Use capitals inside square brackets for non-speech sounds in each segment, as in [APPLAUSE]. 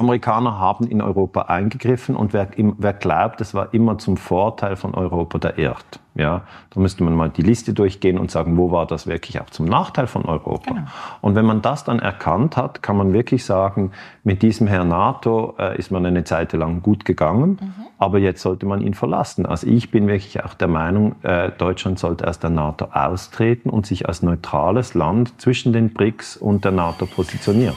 Amerikaner haben in Europa eingegriffen und wer, wer glaubt, es war immer zum Vorteil von Europa, der irrt. Ja, da müsste man mal die Liste durchgehen und sagen, wo war das wirklich auch zum Nachteil von Europa. Genau. Und wenn man das dann erkannt hat, kann man wirklich sagen, mit diesem Herrn NATO äh, ist man eine Zeit lang gut gegangen, mhm. aber jetzt sollte man ihn verlassen. Also ich bin wirklich auch der Meinung, äh, Deutschland sollte aus der NATO austreten und sich als neutrales Land zwischen den BRICS und der NATO positionieren.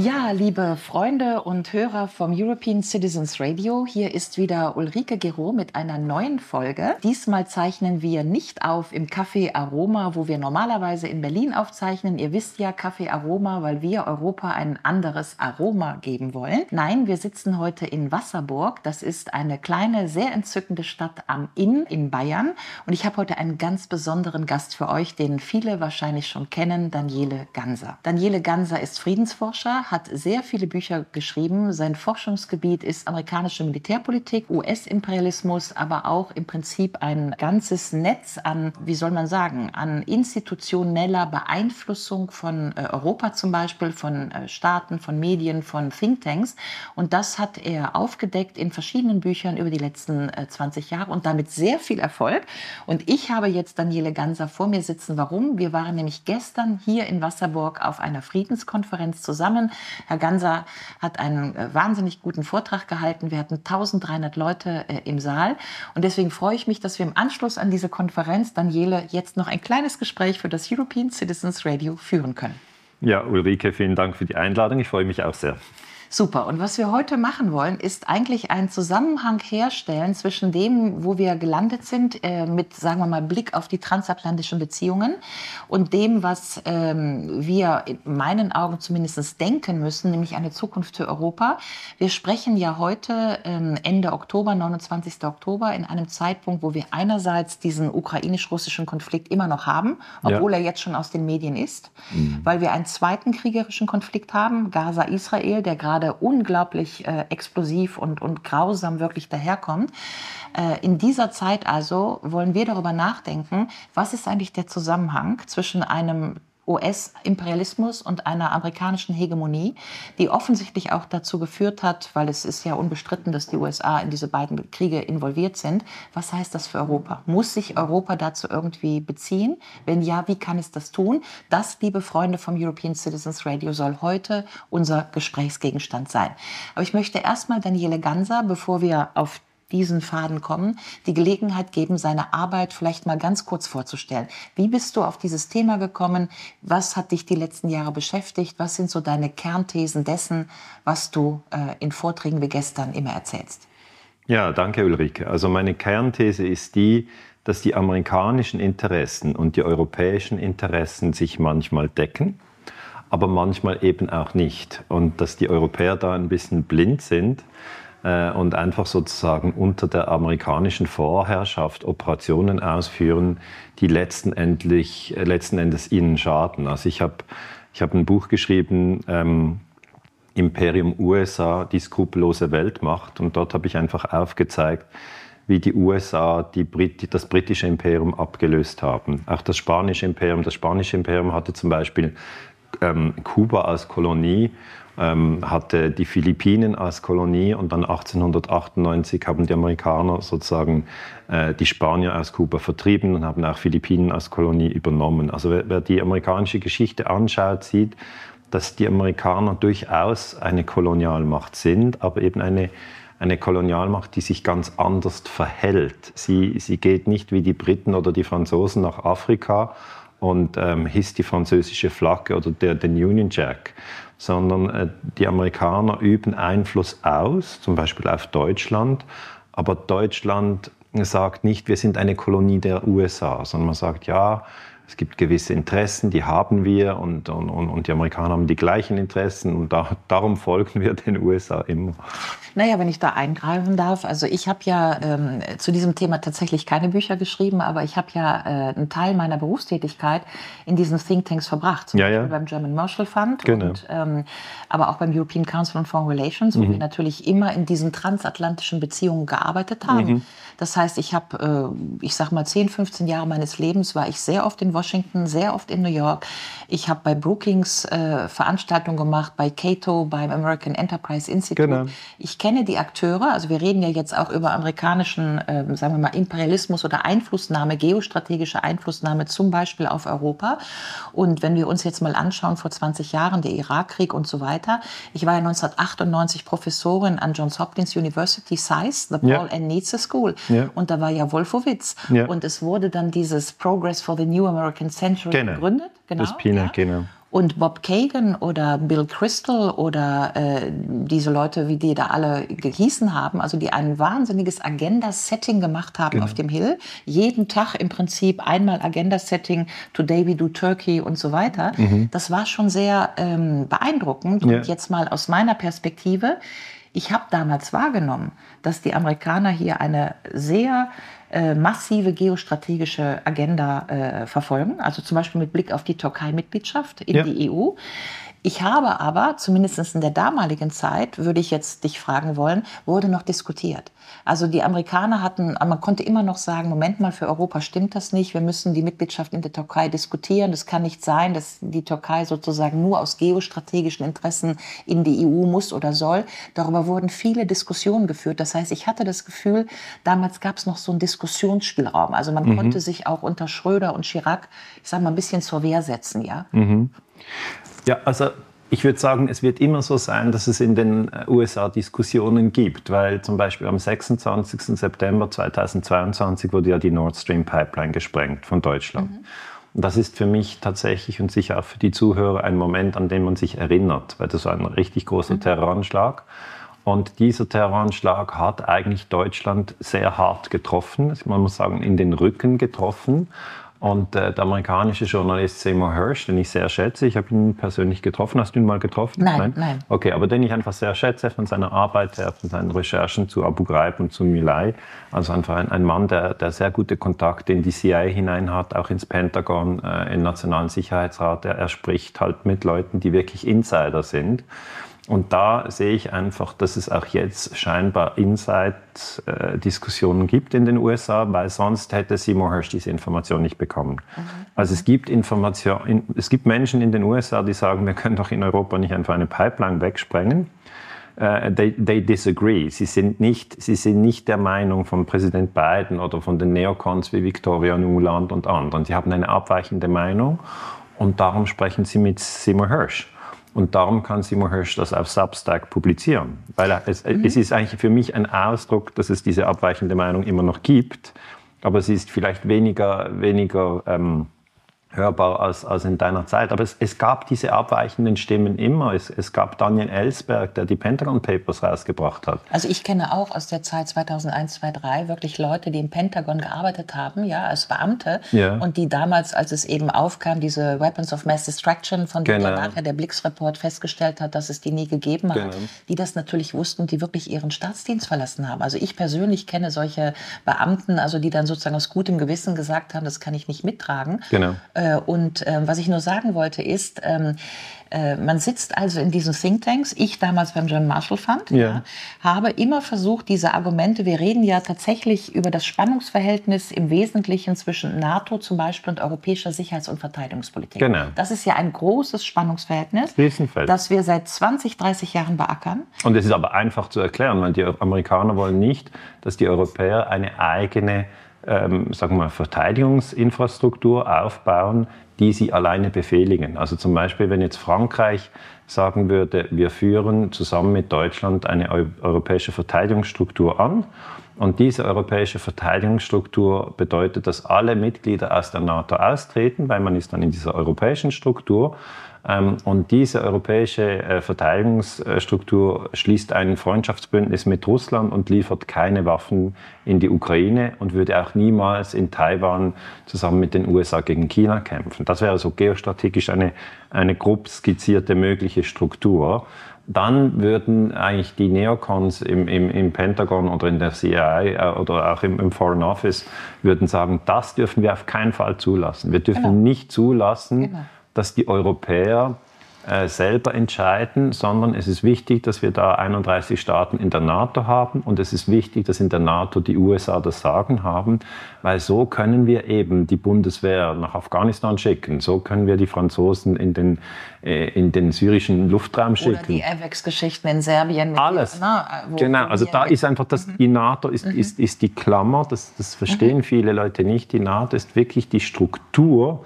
Ja, liebe Freunde und Hörer vom European Citizens Radio, hier ist wieder Ulrike Gero mit einer neuen Folge. Diesmal zeichnen wir nicht auf im Café Aroma, wo wir normalerweise in Berlin aufzeichnen. Ihr wisst ja, Café Aroma, weil wir Europa ein anderes Aroma geben wollen. Nein, wir sitzen heute in Wasserburg. Das ist eine kleine, sehr entzückende Stadt am Inn in Bayern. Und ich habe heute einen ganz besonderen Gast für euch, den viele wahrscheinlich schon kennen, Daniele Ganser. Daniele Ganser ist Friedensforscher, hat sehr viele Bücher geschrieben. Sein Forschungsgebiet ist amerikanische Militärpolitik, US-Imperialismus, aber auch im Prinzip ein ganzes Netz an, wie soll man sagen, an institutioneller Beeinflussung von äh, Europa zum Beispiel, von äh, Staaten, von Medien, von Thinktanks. Und das hat er aufgedeckt in verschiedenen Büchern über die letzten 20 äh, Jahre und damit sehr viel Erfolg. Und ich habe jetzt Daniele Ganser vor mir sitzen. Warum? Wir waren nämlich gestern hier in Wasserburg auf einer Friedenskonferenz zusammen. Herr Ganser hat einen äh, wahnsinnig guten Vortrag gehalten. Wir hatten 1300 Leute äh, im Saal. Und deswegen freue ich mich, dass wir im Anschluss an diese Konferenz, Daniele, jetzt noch ein kleines Gespräch für das European Citizens Radio führen können. Ja, Ulrike, vielen Dank für die Einladung. Ich freue mich auch sehr. Super. Und was wir heute machen wollen, ist eigentlich einen Zusammenhang herstellen zwischen dem, wo wir gelandet sind, äh, mit, sagen wir mal, Blick auf die transatlantischen Beziehungen und dem, was ähm, wir in meinen Augen zumindest denken müssen, nämlich eine Zukunft für Europa. Wir sprechen ja heute ähm, Ende Oktober, 29. Oktober, in einem Zeitpunkt, wo wir einerseits diesen ukrainisch-russischen Konflikt immer noch haben, obwohl ja. er jetzt schon aus den Medien ist, mhm. weil wir einen zweiten kriegerischen Konflikt haben, Gaza-Israel, der gerade gerade unglaublich äh, explosiv und, und grausam wirklich daherkommt. Äh, in dieser Zeit also wollen wir darüber nachdenken, was ist eigentlich der Zusammenhang zwischen einem US-Imperialismus und einer amerikanischen Hegemonie, die offensichtlich auch dazu geführt hat, weil es ist ja unbestritten, dass die USA in diese beiden Kriege involviert sind. Was heißt das für Europa? Muss sich Europa dazu irgendwie beziehen? Wenn ja, wie kann es das tun? Das, liebe Freunde vom European Citizens Radio, soll heute unser Gesprächsgegenstand sein. Aber ich möchte erstmal Daniele Ganser, bevor wir auf diesen Faden kommen, die Gelegenheit geben, seine Arbeit vielleicht mal ganz kurz vorzustellen. Wie bist du auf dieses Thema gekommen? Was hat dich die letzten Jahre beschäftigt? Was sind so deine Kernthesen dessen, was du äh, in Vorträgen wie gestern immer erzählst? Ja, danke Ulrike. Also meine Kernthese ist die, dass die amerikanischen Interessen und die europäischen Interessen sich manchmal decken, aber manchmal eben auch nicht. Und dass die Europäer da ein bisschen blind sind und einfach sozusagen unter der amerikanischen Vorherrschaft Operationen ausführen, die letzten, endlich, äh, letzten Endes ihnen schaden. Also ich habe ich hab ein Buch geschrieben, ähm, Imperium USA, die skrupellose Weltmacht. Und dort habe ich einfach aufgezeigt, wie die USA die Brit das britische Imperium abgelöst haben. Auch das spanische Imperium. Das spanische Imperium hatte zum Beispiel ähm, Kuba als Kolonie ähm, hatte die Philippinen als Kolonie und dann 1898 haben die Amerikaner sozusagen äh, die Spanier aus Kuba vertrieben und haben auch Philippinen als Kolonie übernommen. Also wer, wer die amerikanische Geschichte anschaut, sieht, dass die Amerikaner durchaus eine Kolonialmacht sind, aber eben eine eine Kolonialmacht, die sich ganz anders verhält. Sie, sie geht nicht wie die Briten oder die Franzosen nach Afrika und ähm, hisst die französische Flagge oder der, den Union Jack, sondern äh, die Amerikaner üben Einfluss aus, zum Beispiel auf Deutschland, aber Deutschland sagt nicht, wir sind eine Kolonie der USA, sondern man sagt, ja, es gibt gewisse Interessen, die haben wir und, und, und die Amerikaner haben die gleichen Interessen und da, darum folgen wir den USA immer. Naja, wenn ich da eingreifen darf, also ich habe ja ähm, zu diesem Thema tatsächlich keine Bücher geschrieben, aber ich habe ja äh, einen Teil meiner Berufstätigkeit in diesen Thinktanks verbracht, zum ja, Beispiel ja. beim German Marshall Fund, genau. und, ähm, aber auch beim European Council on Foreign Relations, wo mhm. wir natürlich immer in diesen transatlantischen Beziehungen gearbeitet haben. Mhm. Das heißt, ich habe, äh, ich sag mal, 10, 15 Jahre meines Lebens war ich sehr oft in Washington, sehr oft in New York. Ich habe bei Brookings äh, Veranstaltungen gemacht, bei Cato, beim American Enterprise Institute. Genau. Ich kenne die Akteure, also wir reden ja jetzt auch über amerikanischen, äh, sagen wir mal, Imperialismus oder Einflussnahme, geostrategische Einflussnahme zum Beispiel auf Europa. Und wenn wir uns jetzt mal anschauen, vor 20 Jahren, der Irakkrieg und so weiter. Ich war ja 1998 Professorin an Johns Hopkins University SAIS, the Paul Ja. and Nietzsche School. Ja. Und da war ja Wolfowitz. Ja. Und es wurde dann dieses Progress for the New American Century Genau. gegründet. Genau, Das Pina, ja. genau. Und Bob Kagan oder Bill Crystal oder äh, diese Leute, wie die da alle gehießen haben, also die ein wahnsinniges Agenda-Setting gemacht haben Genau. auf dem Hill. Jeden Tag im Prinzip einmal Agenda-Setting, Today we do Turkey und so weiter. Das war schon sehr ähm, beeindruckend. Ja. Und jetzt mal aus meiner Perspektive, ich habe damals wahrgenommen, dass die Amerikaner hier eine sehr äh, massive geostrategische Agenda äh, verfolgen, also zum Beispiel mit Blick auf die Türkei-Mitgliedschaft in Ja. die EU. Ich habe aber, zumindest in der damaligen Zeit, würde ich jetzt dich fragen wollen, wurde noch diskutiert. Also die Amerikaner hatten, man konnte immer noch sagen, Moment mal, für Europa stimmt das nicht, wir müssen die Mitgliedschaft in der Türkei diskutieren. Das kann nicht sein, dass die Türkei sozusagen nur aus geostrategischen Interessen in die EU muss oder soll. Darüber wurden viele Diskussionen geführt. Das heißt, ich hatte das Gefühl, damals gab es noch so einen Diskussionsspielraum. Also man konnte sich auch unter Schröder und Chirac, ich sage mal, ein bisschen zur Wehr setzen, ja. Ja, also ich würde sagen, es wird immer so sein, dass es in den äh, USA Diskussionen gibt, weil zum Beispiel am 26. September 2022 wurde ja die Nord Stream Pipeline gesprengt von Deutschland. Und das ist für mich tatsächlich und sicher auch für die Zuhörer ein Moment, an den man sich erinnert, weil das war ein richtig großer Terroranschlag. Und dieser Terroranschlag hat eigentlich Deutschland sehr hart getroffen, man muss sagen, in den Rücken getroffen. Und äh, der amerikanische Journalist Seymour Hersh, den ich sehr schätze, ich habe ihn persönlich getroffen. Hast du ihn mal getroffen? Nein, nein. Okay, aber den ich einfach sehr schätze von seiner Arbeit her, von seinen Recherchen zu Abu Ghraib und zu Milai. Also einfach ein, ein Mann, der, der sehr gute Kontakte in die CIA hinein hat, auch ins Pentagon, äh, den Nationalen Sicherheitsrat. Er, er spricht halt mit Leuten, die wirklich Insider sind. Und da sehe ich einfach, dass es auch jetzt scheinbar Inside-Diskussionen gibt in den USA, weil sonst hätte Seymour Hersh diese Information nicht bekommen. Also es gibt Information, es gibt Menschen in den USA, die sagen, wir können doch in Europa nicht einfach eine Pipeline wegsprengen. Uh, they, they disagree. Sie sind, nicht, sie sind nicht der Meinung von Präsident Biden oder von den Neocons wie Victoria Nuland und anderen. Sie haben eine abweichende Meinung und darum sprechen sie mit Seymour Hersh. Und darum kann Seymour Hersh das auf Substack publizieren. Weil es, es ist eigentlich für mich ein Ausdruck, dass es diese abweichende Meinung immer noch gibt. Aber sie ist vielleicht weniger, weniger ähm, hörbar als, als in deiner Zeit. Aber es, es gab diese abweichenden Stimmen immer. Es, es gab Daniel Ellsberg, der die Pentagon Papers rausgebracht hat. Also ich kenne auch aus der Zeit 2001, 2003 wirklich Leute, die im Pentagon gearbeitet haben, ja, als Beamte Ja. und die damals, als es eben aufkam, diese Weapons of Mass Destruction, von denen Genau. nachher der Blix-Report festgestellt hat, dass es die nie gegeben hat, Genau. die das natürlich wussten und die wirklich ihren Staatsdienst verlassen haben. Also ich persönlich kenne solche Beamten, also die dann sozusagen aus gutem Gewissen gesagt haben, das kann ich nicht mittragen. Genau. Äh, Und ähm, was ich nur sagen wollte ist, ähm, äh, man sitzt also in diesen Thinktanks, ich damals beim German Marshall Fund, Ja. habe immer versucht, diese Argumente, wir reden ja tatsächlich über das Spannungsverhältnis im Wesentlichen zwischen NATO zum Beispiel und europäischer Sicherheits- und Verteidigungspolitik. Genau. Das ist ja ein großes Spannungsverhältnis, Riesenfeld. das wir seit 20, 30 Jahren beackern. Und es ist aber einfach zu erklären, weil die Amerikaner wollen nicht, dass die Europäer eine eigene ähm, sagen wir Verteidigungsinfrastruktur aufbauen, die sie alleine befehligen. Also zum Beispiel, wenn jetzt Frankreich sagen würde, wir führen zusammen mit Deutschland eine eu europäische Verteidigungsstruktur an. Und diese europäische Verteidigungsstruktur bedeutet, dass alle Mitglieder aus der NATO austreten, weil man ist dann in dieser europäischen Struktur. Ähm, und diese europäische äh, Verteidigungsstruktur schließt ein Freundschaftsbündnis mit Russland und liefert keine Waffen in die Ukraine und würde auch niemals in Taiwan zusammen mit den USA gegen China kämpfen. Das wäre so geostrategisch eine, eine grob skizzierte mögliche Struktur dann würden eigentlich die Neocons im, im, im, Pentagon oder in der CIA äh, oder auch im, im, Foreign Office würden sagen, das dürfen wir auf keinen Fall zulassen. Wir dürfen genau. nicht zulassen, genau. Dass die Europäer äh, selber entscheiden, sondern es ist wichtig, dass wir da 31 Staaten in der NATO haben und es ist wichtig, dass in der NATO die USA das Sagen haben, weil so können wir eben die Bundeswehr nach Afghanistan schicken, so können wir die Franzosen in den, äh, in den syrischen Luftraum schicken. Oder die AVEX-Geschichten in Serbien. Alles. Na, wo, genau, also da ist einfach das, mhm. die NATO ist, mhm. ist, ist die Klammer, das, das verstehen mhm. viele Leute nicht, die NATO ist wirklich die Struktur,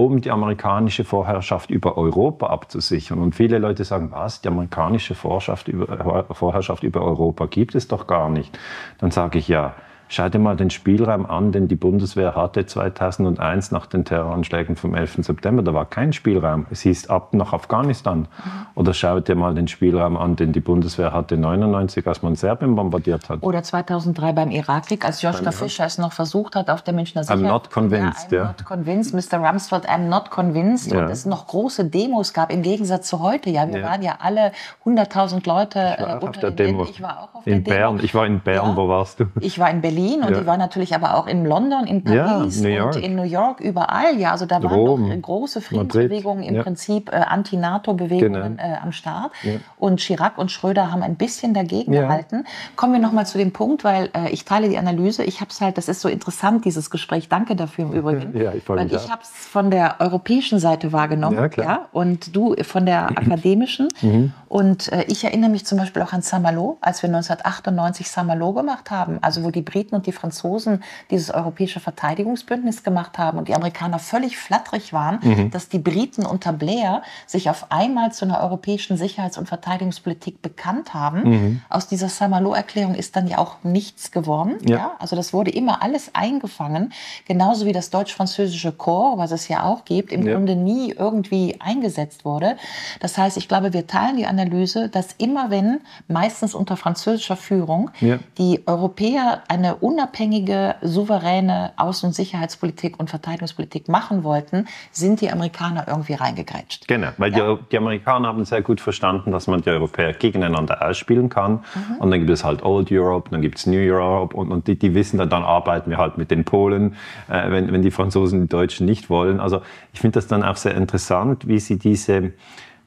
um die amerikanische Vorherrschaft über Europa abzusichern. Und viele Leute sagen, was, die amerikanische Vorherrschaft über, Vorherrschaft über Europa gibt es doch gar nicht. Dann sage ich ja, Schau dir mal den Spielraum an, den die Bundeswehr hatte 2001 nach den Terroranschlägen vom 11. September. Da war kein Spielraum. Es hieß ab nach Afghanistan. Mhm. Oder schau dir mal den Spielraum an, den die Bundeswehr hatte 99, als man Serbien bombardiert hat. Oder 2003 beim Irakkrieg, als Joschka Fischer es noch versucht hat auf der Münchner Sicherheit. I'm not convinced, ja. I'm not convinced, Mr. Rumsfeld, I'm not convinced. Ja. Und es noch große Demos gab im Gegensatz zu heute. Ja, wir ja. waren ja alle 100.000 Leute ich war äh, auf der Demo. Ich war auch auf in der Bern. Demo. Ich war in Bern. Ja. Wo warst du? Ich war in Berlin. Berlin und ja. die war natürlich aber auch in London, in Paris ja, und in New York, überall. Ja, also da Rom, waren doch große Friedensbewegungen, im ja. Prinzip äh, Anti-NATO-Bewegungen genau. äh, am Start. Und Chirac und Schröder haben ein bisschen dagegen gehalten. Kommen wir nochmal zu dem Punkt, weil äh, ich teile die Analyse. Ich habe es halt, das ist so interessant, dieses Gespräch. Danke dafür im [LAUGHS] Übrigen. Ja, ich weil ich habe es von der europäischen Seite wahrgenommen. Ja, klar. Und du von der [CLEARS THROAT] akademischen. Mhm. Und äh, ich erinnere mich zum Beispiel auch an Saint-Malo, als wir 1998 Saint-Malo gemacht haben, also wo die Briten Briten und die Franzosen dieses europäische Verteidigungsbündnis gemacht haben und die Amerikaner völlig flatterig waren, mhm. dass die Briten unter Blair sich auf einmal zu einer europäischen Sicherheits- und Verteidigungspolitik bekannt haben. Mhm. Aus dieser Saint-Malo-Erklärung ist dann ja auch nichts geworden. Ja. ja. Also das wurde immer alles eingefangen, genauso wie das deutsch-französische Korps, was es ja auch gibt, im ja. Grunde nie irgendwie eingesetzt wurde. Das heißt, ich glaube, wir teilen die Analyse, dass immer wenn, meistens unter französischer Führung, ja. die Europäer eine unabhängige, souveräne Außen- und Sicherheitspolitik und Verteidigungspolitik machen wollten, sind die Amerikaner irgendwie reingegrätscht. Genau, weil ja. die, die, Amerikaner haben sehr gut verstanden, dass man die Europäer gegeneinander ausspielen kann. Mhm. Und dann gibt es halt Old Europe, dann gibt es New Europe und, und die, die, wissen dann, dann arbeiten wir halt mit den Polen, äh, wenn, wenn die Franzosen die Deutschen nicht wollen. Also ich finde das dann auch sehr interessant, wie sie diese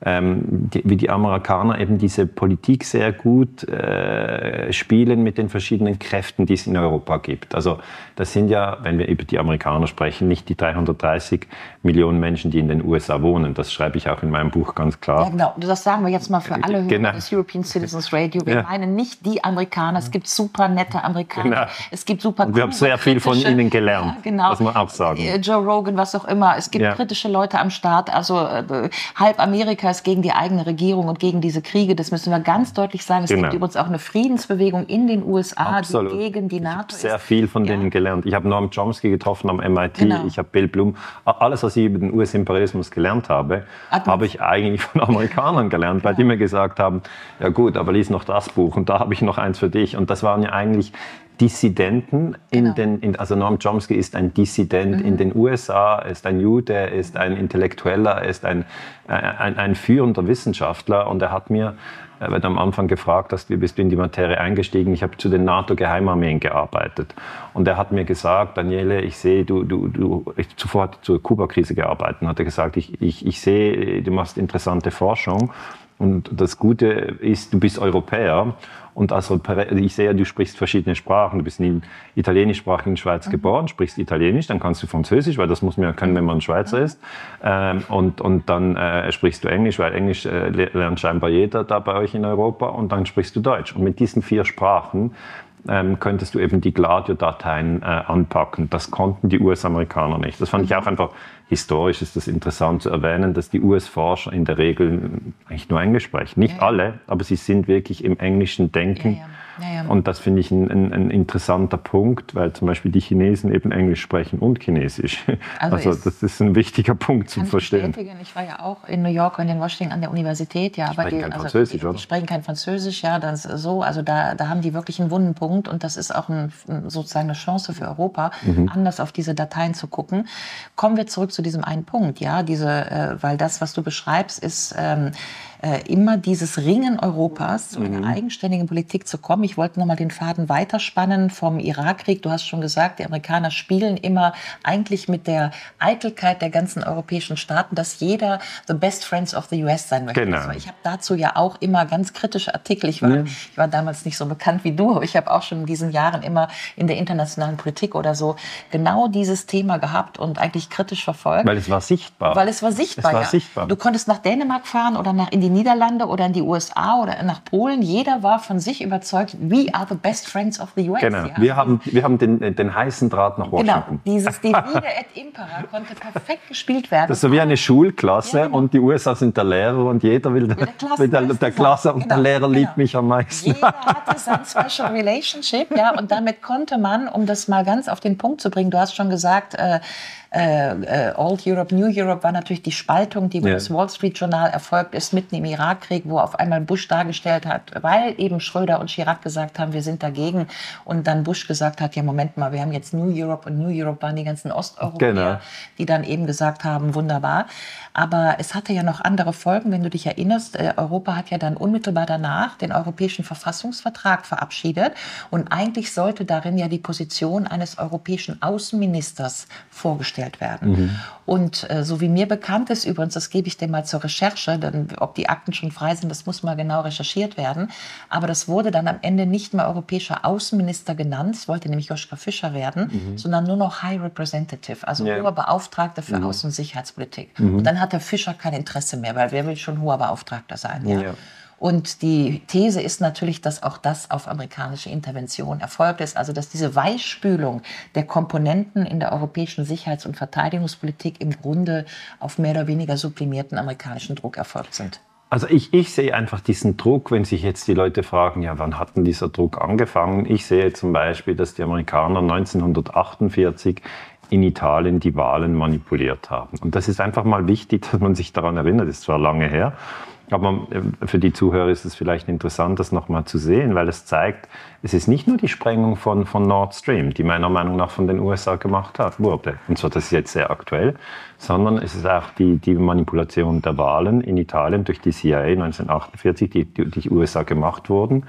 ähm, die, wie die Amerikaner eben diese Politik sehr gut äh, spielen mit den verschiedenen Kräften, die es in Europa gibt. Also das sind ja, wenn wir über die Amerikaner sprechen, nicht die 330 Millionen Menschen, die in den USA wohnen. Das schreibe ich auch in meinem Buch ganz klar. Ja, genau. Das sagen wir jetzt mal für alle genau. des European Citizens Radio. Wir ja. meinen nicht die Amerikaner. Es gibt super nette Amerikaner. Genau. Es gibt super Und Wir haben sehr viel von ihnen gelernt, ja, genau. muss man auch sagen. Äh, Joe Rogan, was auch immer. Es gibt kritische Leute am Start. Also äh, halb Amerika ist gegen die eigene Regierung und gegen diese Kriege. Das müssen wir ganz deutlich sagen. Es genau. gibt übrigens auch eine Friedensbewegung in den USA, Absolut. die gegen die NATO ich ist. sehr viel von denen gelernt. Ich habe Noam Chomsky getroffen am MIT. Genau. Ich habe Bill Blum. Alles, was ich über den US-Imperialismus gelernt habe, habe ich eigentlich von Amerikanern gelernt, weil die mir gesagt haben, ja gut, aber lies noch das Buch und da habe ich noch eins für dich. Und das waren ja eigentlich Dissidenten in genau. den, in, also Noam Chomsky ist ein Dissident mhm. in den USA, ist ein Jude, ist ein Intellektueller, er ist ein, ein, ein führender Wissenschaftler und er hat mir, äh, weil du am Anfang gefragt hast, wie bist du in die Materie eingestiegen, ich habe zu den NATO-Geheimarmeen gearbeitet und er hat mir gesagt, Daniele, ich sehe, du, du, du, ich zuvor hat zur Kuba-Krise gearbeitet und hat er gesagt, ich, ich, ich sehe, du machst interessante Forschung und das Gute ist, du bist Europäer und also ich sehe, du sprichst verschiedene Sprachen. Du bist in italienischsprachigen Schweiz mhm. geboren, sprichst Italienisch, dann kannst du Französisch, weil das muss man ja können, wenn man Schweizer ist. Ähm, und, und dann äh, sprichst du Englisch, weil Englisch äh, lernt scheinbar jeder da bei euch in Europa. Und dann sprichst du Deutsch. Und mit diesen vier Sprachen ähm, könntest du eben die Gladio-Dateien äh, anpacken. Das konnten die US-Amerikaner nicht. Das fand ich auch einfach historisch ist das interessant zu erwähnen, dass die US-Forscher in der Regel eigentlich nur Englisch sprechen. Nicht ja, ja. alle, aber sie sind wirklich im englischen Denken. Ja, Ja, ja. Und das finde ich ein, ein, ein, interessanter Punkt, weil zum Beispiel die Chinesen eben Englisch sprechen und Chinesisch. [LAUGHS] Also, also das ist ein wichtiger Punkt zu verstehen. Ich, ich war ja auch in New York und in Washington an der Universität. Ja, aber die, kein also, Französisch, die, die, sprechen kein Französisch, ja, das so. Also da, da haben die wirklich einen wunden Punkt und das ist auch ein, sozusagen eine Chance für Europa, mhm. anders auf diese Dateien zu gucken. Kommen wir zurück zu diesem einen Punkt, ja, diese, äh, weil das, was du beschreibst, ist ähm, äh, immer dieses Ringen Europas zu einer mhm. eigenständigen Politik zu kommen. Ich wollte nochmal den Faden weiterspannen vom Irakkrieg. Du hast schon gesagt, die Amerikaner spielen immer eigentlich mit der Eitelkeit der ganzen europäischen Staaten, dass jeder the best friends of the US sein möchte. Genau. Also ich habe dazu ja auch immer ganz kritische Artikel. Ich war, ja. ich war damals nicht so bekannt wie du, aber ich habe auch schon in diesen Jahren immer in der internationalen Politik oder so genau dieses Thema gehabt und eigentlich kritisch verfolgt. Weil es war sichtbar. Weil es war sichtbar. Es war ja. sichtbar. Du konntest nach Dänemark fahren oder nach in die Niederlande oder in die USA oder nach Polen. Jeder war von sich überzeugt, we are the best friends of the US. Genau. Ja. Wir haben, wir haben den, den heißen Draht nach genau. Washington. Genau. Dieses [LAUGHS] Divide et Impera konnte perfekt gespielt werden. Das ist so wie eine Schulklasse ja, genau. und die USA sind der Lehrer und jeder will der, der, der, der Klasse und genau. der Lehrer genau. liebt mich am meisten. Jeder hatte sein Special Relationship, ja, und damit konnte man, um das mal ganz auf den Punkt zu bringen, du hast schon gesagt, äh, äh, äh, Old Europe, New Europe war natürlich die Spaltung, die ja. das Wall Street Journal erfolgt ist, mitten im Irakkrieg, wo auf einmal Bush dargestellt hat, weil eben Schröder und Chirac gesagt haben, wir sind dagegen und dann Bush gesagt hat, ja Moment mal, wir haben jetzt New Europe und New Europe waren die ganzen Osteuropäer, genau. die dann eben gesagt haben, wunderbar. Aber es hatte ja noch andere Folgen, wenn du dich erinnerst. Äh, Europa hat ja dann unmittelbar danach den Europäischen Verfassungsvertrag verabschiedet und eigentlich sollte darin ja die Position eines europäischen Außenministers vorgestellt gestellt werden. Mhm. Und äh, so wie mir bekannt ist, übrigens, das gebe ich dir mal zur Recherche, denn ob die Akten schon frei sind, das muss mal genau recherchiert werden. Aber das wurde dann am Ende nicht mehr europäischer Außenminister genannt, es wollte nämlich Joschka Fischer werden, mhm. sondern nur noch High Representative, also ja. hoher Beauftragter für mhm. Außen- und Sicherheitspolitik. Mhm. Und dann hat der Fischer kein Interesse mehr, weil wer will schon hoher Beauftragter sein? Ja. ja. Und die These ist natürlich, dass auch das auf amerikanische Intervention erfolgt ist. Also dass diese Weichspülung der Komponenten in der europäischen Sicherheits- und Verteidigungspolitik im Grunde auf mehr oder weniger sublimierten amerikanischen Druck erfolgt sind. Also ich, ich sehe einfach diesen Druck, wenn sich jetzt die Leute fragen, ja, wann hat denn dieser Druck angefangen? Ich sehe zum Beispiel, dass die Amerikaner 1948 in Italien die Wahlen manipuliert haben. Und das ist einfach mal wichtig, dass man sich daran erinnert. Das ist zwar lange her, aber äh, für die Zuhörer ist es vielleicht interessant, das nochmal zu sehen, weil es zeigt, es ist nicht nur die Sprengung von, von Nord Stream, die meiner Meinung nach von den USA gemacht hat, wurde. Und zwar, das ist jetzt sehr aktuell, sondern es ist auch die, die Manipulation der Wahlen in Italien durch die CIA 1948, die durch die USA gemacht wurden.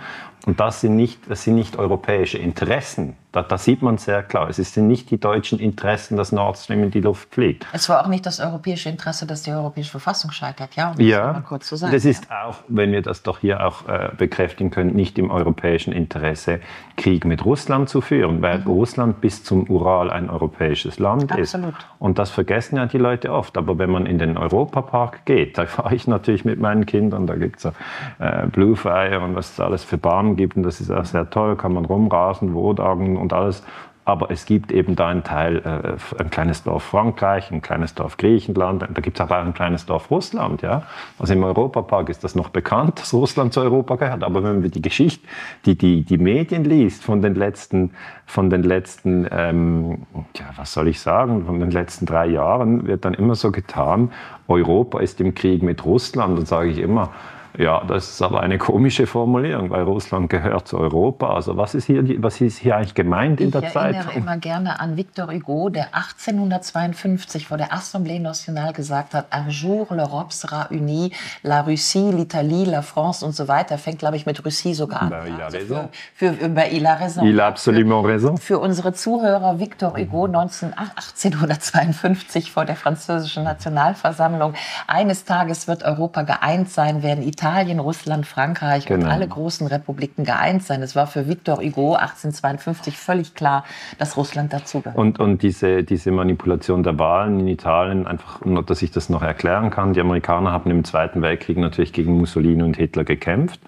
Und das sind nicht, das sind nicht europäische Interessen. Da, da sieht man sehr klar. Es sind nicht die deutschen Interessen, dass Nord Stream in die Luft fliegt. Es war auch nicht das europäische Interesse, dass die europäische Verfassung scheitert. Ja, um ja das, kurz zu sagen. das ist ja. auch, wenn wir das doch hier auch äh, bekräftigen können, nicht im europäischen Interesse, Krieg mit Russland zu führen, weil mhm. Russland bis zum Ural ein europäisches Land Absolut. ist. Und das vergessen ja die Leute oft. Aber wenn man in den Europapark geht, da [LAUGHS] fahre ich natürlich mit meinen Kindern, da gibt es äh, Blue Fire und was es alles für Bahnen gibt. Und das ist auch sehr toll, kann man rumrasen, Wodagen und alles. Aber es gibt eben da einen Teil, äh, ein kleines Dorf Frankreich, ein kleines Dorf Griechenland, da gibt es aber auch ein kleines Dorf Russland. Ja? Also im Europapark ist das noch bekannt, dass Russland zu Europa gehört. Aber wenn man die Geschichte, die, die, die Medien liest von den letzten, von den letzten ähm, ja, was soll ich sagen, von den letzten drei Jahren, wird dann immer so getan, Europa ist im Krieg mit Russland. Und sage ich immer, ja, das ist aber eine komische Formulierung, weil Russland gehört zu Europa. Also was ist hier, was ist hier eigentlich gemeint in der Zeit? Ich erinnere immer gerne an Victor Hugo, der 1852 vor der Assemblée Nationale gesagt hat, un jour l'Europe sera unie, la Russie, l'Italie, la France und so weiter. Fängt, glaube ich, mit Russie sogar an. Ben, il a raison. Für, für, für, il a raison. Il a absolument für, raison. Für unsere Zuhörer, Victor Hugo 19, 1852 vor der französischen Nationalversammlung. Eines Tages wird Europa geeint sein, werden Italien Italien, Russland, Frankreich genau. und alle großen Republiken geeint sein. Es war für Victor Hugo 1852 völlig klar, dass Russland dazugehört. Und, und diese, diese Manipulation der Wahlen in Italien, einfach, dass ich das noch erklären kann, die Amerikaner haben im Zweiten Weltkrieg natürlich gegen Mussolini und Hitler gekämpft.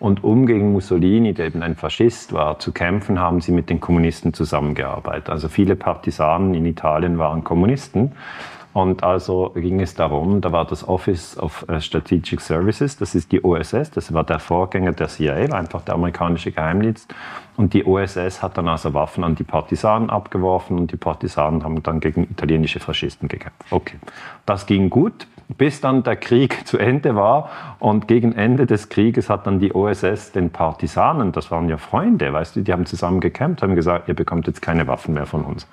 Und um gegen Mussolini, der eben ein Faschist war, zu kämpfen, haben sie mit den Kommunisten zusammengearbeitet. Also viele Partisanen in Italien waren Kommunisten. Und also ging es darum, da war das Office of äh, Strategic Services, das ist die OSS, das war der Vorgänger der CIA, einfach der amerikanische Geheimdienst. Und die OSS hat dann also Waffen an die Partisanen abgeworfen und die Partisanen haben dann gegen italienische Faschisten gekämpft. Okay, das ging gut, bis dann der Krieg [LAUGHS] zu Ende war. Und gegen Ende des Krieges hat dann die OSS den Partisanen, das waren ja Freunde, weißt du, die haben zusammen gekämpft, haben gesagt, ihr bekommt jetzt keine Waffen mehr von uns.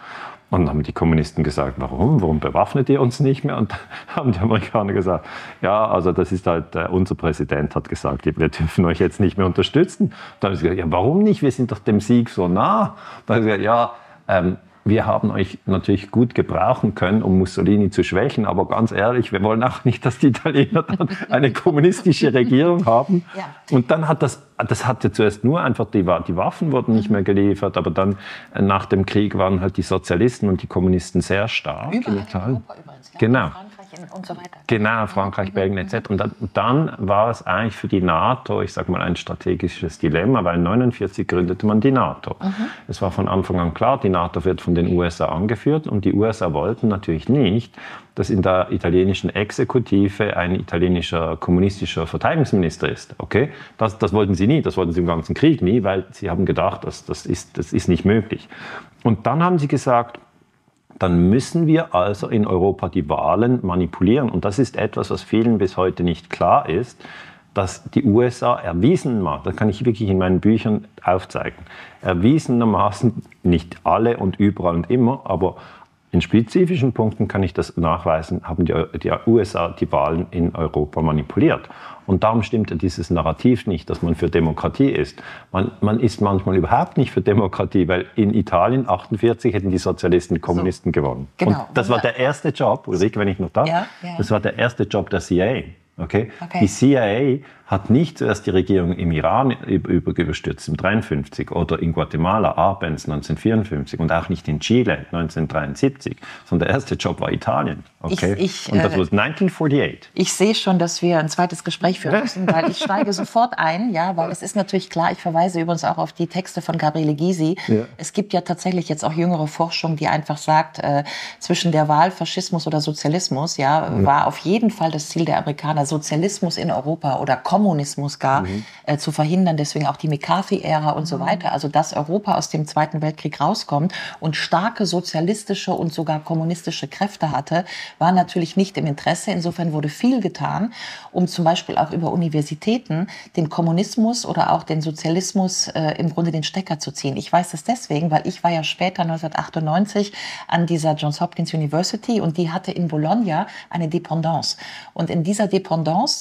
Und dann haben die Kommunisten gesagt, warum? Warum bewaffnet ihr uns nicht mehr? Und haben die Amerikaner gesagt, ja, also das ist halt, äh, unser Präsident hat gesagt, wir dürfen euch jetzt nicht mehr unterstützen. Dann haben sie gesagt, ja, warum nicht? Wir sind doch dem Sieg so nah. Dann haben sie gesagt, ja, ähm, wir haben euch natürlich gut gebrauchen können, um Mussolini zu schwächen, aber ganz ehrlich, wir wollen auch nicht, dass die Italiener dann [LAUGHS] eine kommunistische Regierung haben. Ja. Und dann hat das, das hatte zuerst nur einfach, die, die Waffen wurden nicht mehr geliefert, aber dann äh, nach dem Krieg waren halt die Sozialisten und die Kommunisten sehr stark. Überall in Europa übrigens. Ja. Genau und so weiter. Genau, Frankreich, Belgien etc. Und dann, dann, war es eigentlich für die NATO, ich sage mal, ein strategisches Dilemma, weil 1949 gründete man die NATO. Mhm. Es war von Anfang an klar, die NATO wird von den USA angeführt und die USA wollten natürlich nicht, dass in der italienischen Exekutive ein italienischer kommunistischer Verteidigungsminister ist. Okay, das, das wollten sie nie, das wollten sie im ganzen Krieg nie, weil sie haben gedacht, das, das, ist, das ist nicht möglich. Und dann haben sie gesagt, dann müssen wir also in Europa die Wahlen manipulieren. Und das ist etwas, was vielen bis heute nicht klar ist, dass die USA erwiesenermaßen, das kann ich wirklich in meinen Büchern aufzeigen, erwiesenermaßen, nicht alle und überall und immer, aber in spezifischen Punkten kann ich das nachweisen, haben die, die USA die Wahlen in Europa manipuliert. Und darum stimmt dieses Narrativ nicht, dass man für Demokratie ist. Man, man ist manchmal überhaupt nicht für Demokratie, weil in Italien 48 hätten die Sozialisten die Kommunisten so, gewonnen. Genau. Und das war der erste Job, Ulrike, wenn ich noch darf, ja, ja. das war der erste Job der CIA. Okay? okay? Die CIA hat nicht zuerst die Regierung im Iran übergestürzt, im 53 oder in Guatemala, Arbenz 1954 und auch nicht in Chile 1973, sondern der erste Job war Italien. Okay? Ich, ich, und das äh, war 1948. Ich sehe schon, dass wir ein zweites Gespräch führen müssen, weil ich steige [LAUGHS] sofort ein, ja, weil es ist natürlich klar, ich verweise übrigens auch auf die Texte von Gabriele Gysi. Ja. Es gibt ja tatsächlich jetzt auch jüngere Forschung, die einfach sagt, äh, zwischen der Wahl Faschismus oder Sozialismus, ja, war auf jeden Fall das Ziel der Amerikaner, Sozialismus in Europa oder Kommunismus gar mhm. äh, zu verhindern. Deswegen auch die McCarthy-Ära und so mhm. weiter. Also dass Europa aus dem Zweiten Weltkrieg rauskommt und starke sozialistische und sogar kommunistische Kräfte hatte, war natürlich nicht im Interesse. Insofern wurde viel getan, um zum Beispiel auch über Universitäten den Kommunismus oder auch den Sozialismus äh, im Grunde den Stecker zu ziehen. Ich weiß das deswegen, weil ich war ja später 1998 an dieser Johns Hopkins University und die hatte in Bologna eine Dependance. Und in dieser Dependance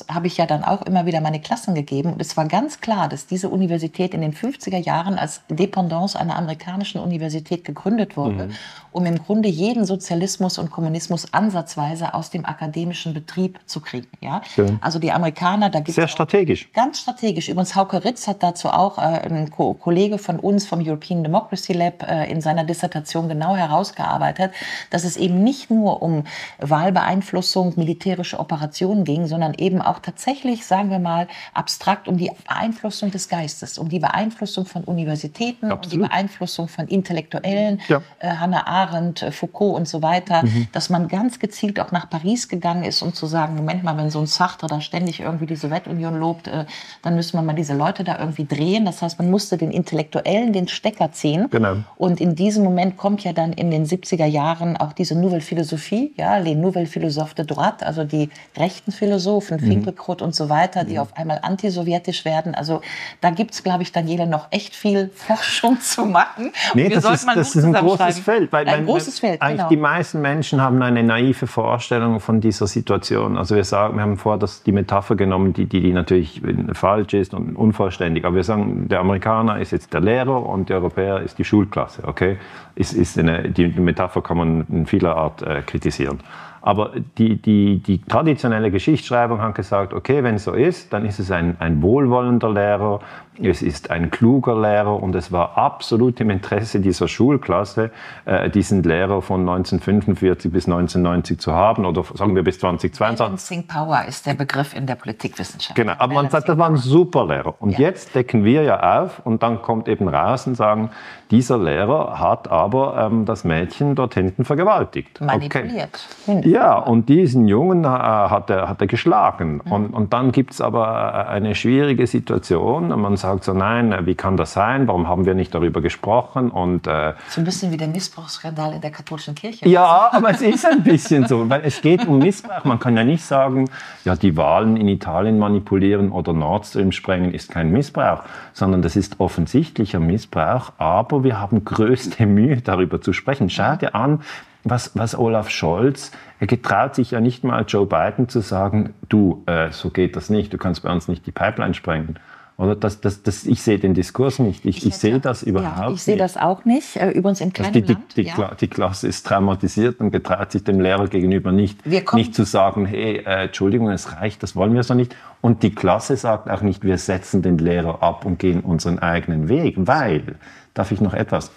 habe ich ja dann auch immer wieder meine Klassen gegeben. Und es war ganz klar, dass diese Universität in den 50er Jahren als Dependance einer amerikanischen Universität gegründet wurde, mhm. Um im Grunde jeden Sozialismus und Kommunismus ansatzweise aus dem akademischen Betrieb zu kriegen. Ja? Also die Amerikaner, da gibt es. Sehr strategisch. Ganz strategisch. Übrigens, Hauke Ritz hat dazu auch, äh, ein Ko Kollege von uns vom European Democracy Lab, äh, in seiner Dissertation genau herausgearbeitet, dass es eben nicht nur um Wahlbeeinflussung, militärische Operationen ging, sondern eben auch tatsächlich, sagen wir mal, abstrakt um die Beeinflussung des Geistes, um die Beeinflussung von Universitäten, Absolut. um die Beeinflussung von Intellektuellen, ja. äh, Hannah Arendt, äh, Foucault und so weiter, mhm. dass man ganz gezielt auch nach Paris gegangen ist, um zu sagen, Moment mal, wenn so ein Sartre da ständig irgendwie die Sowjetunion lobt, äh, dann müssen wir mal diese Leute da irgendwie drehen. Das heißt, man musste den Intellektuellen den Stecker ziehen. Genau. Und in diesem Moment kommt ja dann in den 70er Jahren auch diese Nouvelle Philosophie, ja, les Nouvelles Philosophes de droite, also die rechten Philosophen, mhm. Finkelkrut und so weiter, die mhm. auf einmal antisowjetisch werden. Also da gibt es, glaube ich, Daniela, noch echt viel Forschung [LAUGHS] zu machen. Nee, das, ist, das ist, ein großes Feld. Weil, ein großes Feld, Eigentlich genau. die meisten Menschen haben eine naive Vorstellung von dieser Situation. Also wir sagen, wir haben vor das, die Metapher genommen, die, die, die natürlich falsch ist und unvollständig. Aber wir sagen, der Amerikaner ist jetzt der Lehrer und der Europäer ist die Schulklasse. Okay? Ist, ist eine, die Metapher kann man in vieler Art äh, kritisieren. Aber die, die, die traditionelle Geschichtsschreibung hat gesagt, okay, wenn es so ist, dann ist es ein, ein wohlwollender Lehrer, es ist ein kluger Lehrer und es war absolut im Interesse dieser Schulklasse, äh, diesen Lehrer von 1945 bis 1990 zu haben oder sagen wir bis 2022. Balancing Power ist der Begriff in der Politikwissenschaft. Genau, aber man sagt, das war ein super Lehrer. Und ja. jetzt decken wir ja auf und dann kommt eben raus und sagen, dieser Lehrer hat aber ähm, das Mädchen dort hinten vergewaltigt. Manipuliert. Okay. Ja, und diesen Jungen äh, hat, er, hat er geschlagen. Mhm. Und, und dann gibt es aber eine schwierige Situation. Man sagt so, nein, wie kann das sein? Warum haben wir nicht darüber gesprochen? Und, äh, so ein bisschen wie der Missbrauchsskandal in der katholischen Kirche. Ja, aber es ist ein bisschen so, weil es geht um Missbrauch. Man kann ja nicht sagen, ja, die Wahlen in Italien manipulieren oder Nord Stream sprengen ist kein Missbrauch, sondern das ist offensichtlicher Missbrauch. Aber wir haben größte Mühe, darüber zu sprechen. Schau dir an, was, was Olaf Scholz, er getraut sich ja nicht mal Joe Biden zu sagen, du, äh, so geht das nicht, du kannst bei uns nicht die Pipeline sprengen. Oder das, das, das, ich sehe den Diskurs nicht. Ich, ich, sehe das überhaupt ja, ich sehe das auch nicht. Äh, übrigens in kleinen die, die, die, ja. die, Klasse ist traumatisiert und getraut sich dem Lehrer gegenüber nicht, nicht zu sagen, hey, äh, Entschuldigung, es reicht, das wollen wir so nicht. Und die Klasse sagt auch nicht, wir setzen den Lehrer ab und gehen unseren eigenen Weg, weil, darf ich noch etwas,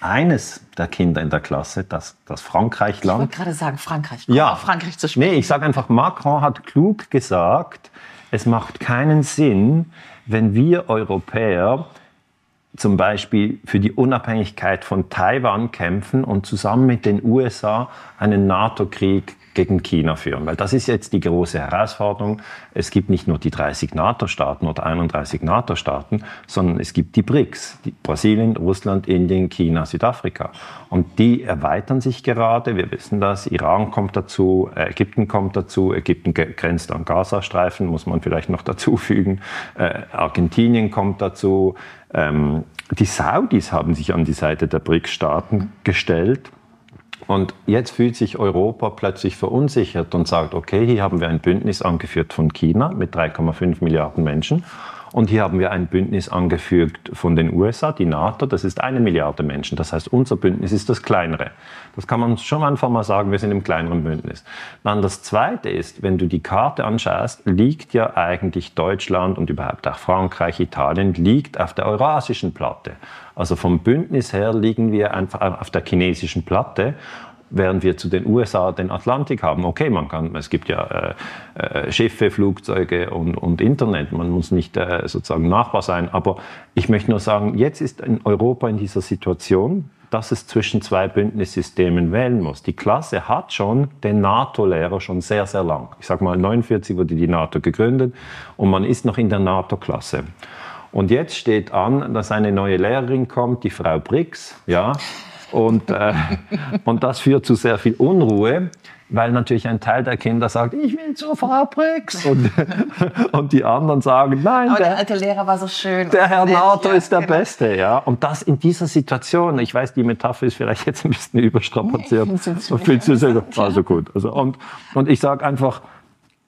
eines der Kinder in der Klasse, das, das Frankreich-Land. Ich wollte gerade sagen, Frankreich. ja, Frankreich zu sprechen. Nee, ich sage einfach, Macron hat klug gesagt, es macht keinen Sinn, wenn wir Europäer zum Beispiel für die Unabhängigkeit von Taiwan kämpfen und zusammen mit den USA einen NATO-Krieg gegen China führen. Weil das ist jetzt die große Herausforderung. Es gibt nicht nur die 30 NATO-Staaten oder 31 NATO-Staaten, sondern es gibt die BRICS, die Brasilien, Russland, Indien, China, Südafrika. Und die erweitern sich gerade. Wir wissen das. Iran kommt dazu, Ägypten kommt dazu. Ägypten grenzt an Gazastreifen, muss man vielleicht noch [LAUGHS] dazu fügen. Äh, Argentinien kommt dazu. Ähm, die Saudis haben sich an die Seite der BRICS-Staaten gestellt. Und jetzt fühlt sich Europa plötzlich verunsichert und sagt, okay, hier haben wir ein Bündnis angeführt von China mit 3,5 Milliarden Menschen. Und hier haben wir ein Bündnis angefügt von den USA, die NATO, das ist eine Milliarde Menschen. Das heißt, unser Bündnis ist das kleinere. Das kann man schon einfach mal sagen, wir sind im kleineren Bündnis. Dann das Zweite ist, wenn du die Karte anschaust, liegt ja eigentlich Deutschland und überhaupt auch Frankreich, Italien, liegt auf der eurasischen Platte. Also vom Bündnis her liegen wir einfach auf der chinesischen Platte während wir zu den USA den Atlantik haben. Okay, man kann, es gibt ja äh, äh, Schiffe, Flugzeuge und, und, Internet. Man muss nicht äh, sozusagen Nachbar sein. Aber ich möchte nur sagen, jetzt ist in Europa in dieser Situation, dass es zwischen zwei Bündnissystemen wählen muss. Die Klasse hat schon den NATO-Lehrer schon sehr, sehr lang. Ich sage mal, 49 wurde die NATO gegründet und man ist noch in der NATO-Klasse. Und jetzt steht an, dass eine neue Lehrerin kommt, die Frau Briggs, ja, und, äh, [LAUGHS] und das führt zu sehr viel Unruhe, weil natürlich ein Teil der Kinder sagt, ich will zu Frau Briggs. Und, [LAUGHS] und die anderen sagen, nein, Aber der, der alte Lehrer war so schön. Der Herr Nato ja, ist der genau. Beste. Ja? Und das in dieser Situation, ich weiß, die Metapher ist vielleicht jetzt ein bisschen überstrapaziert. Nee, also gut. Also, und, und ich sage einfach,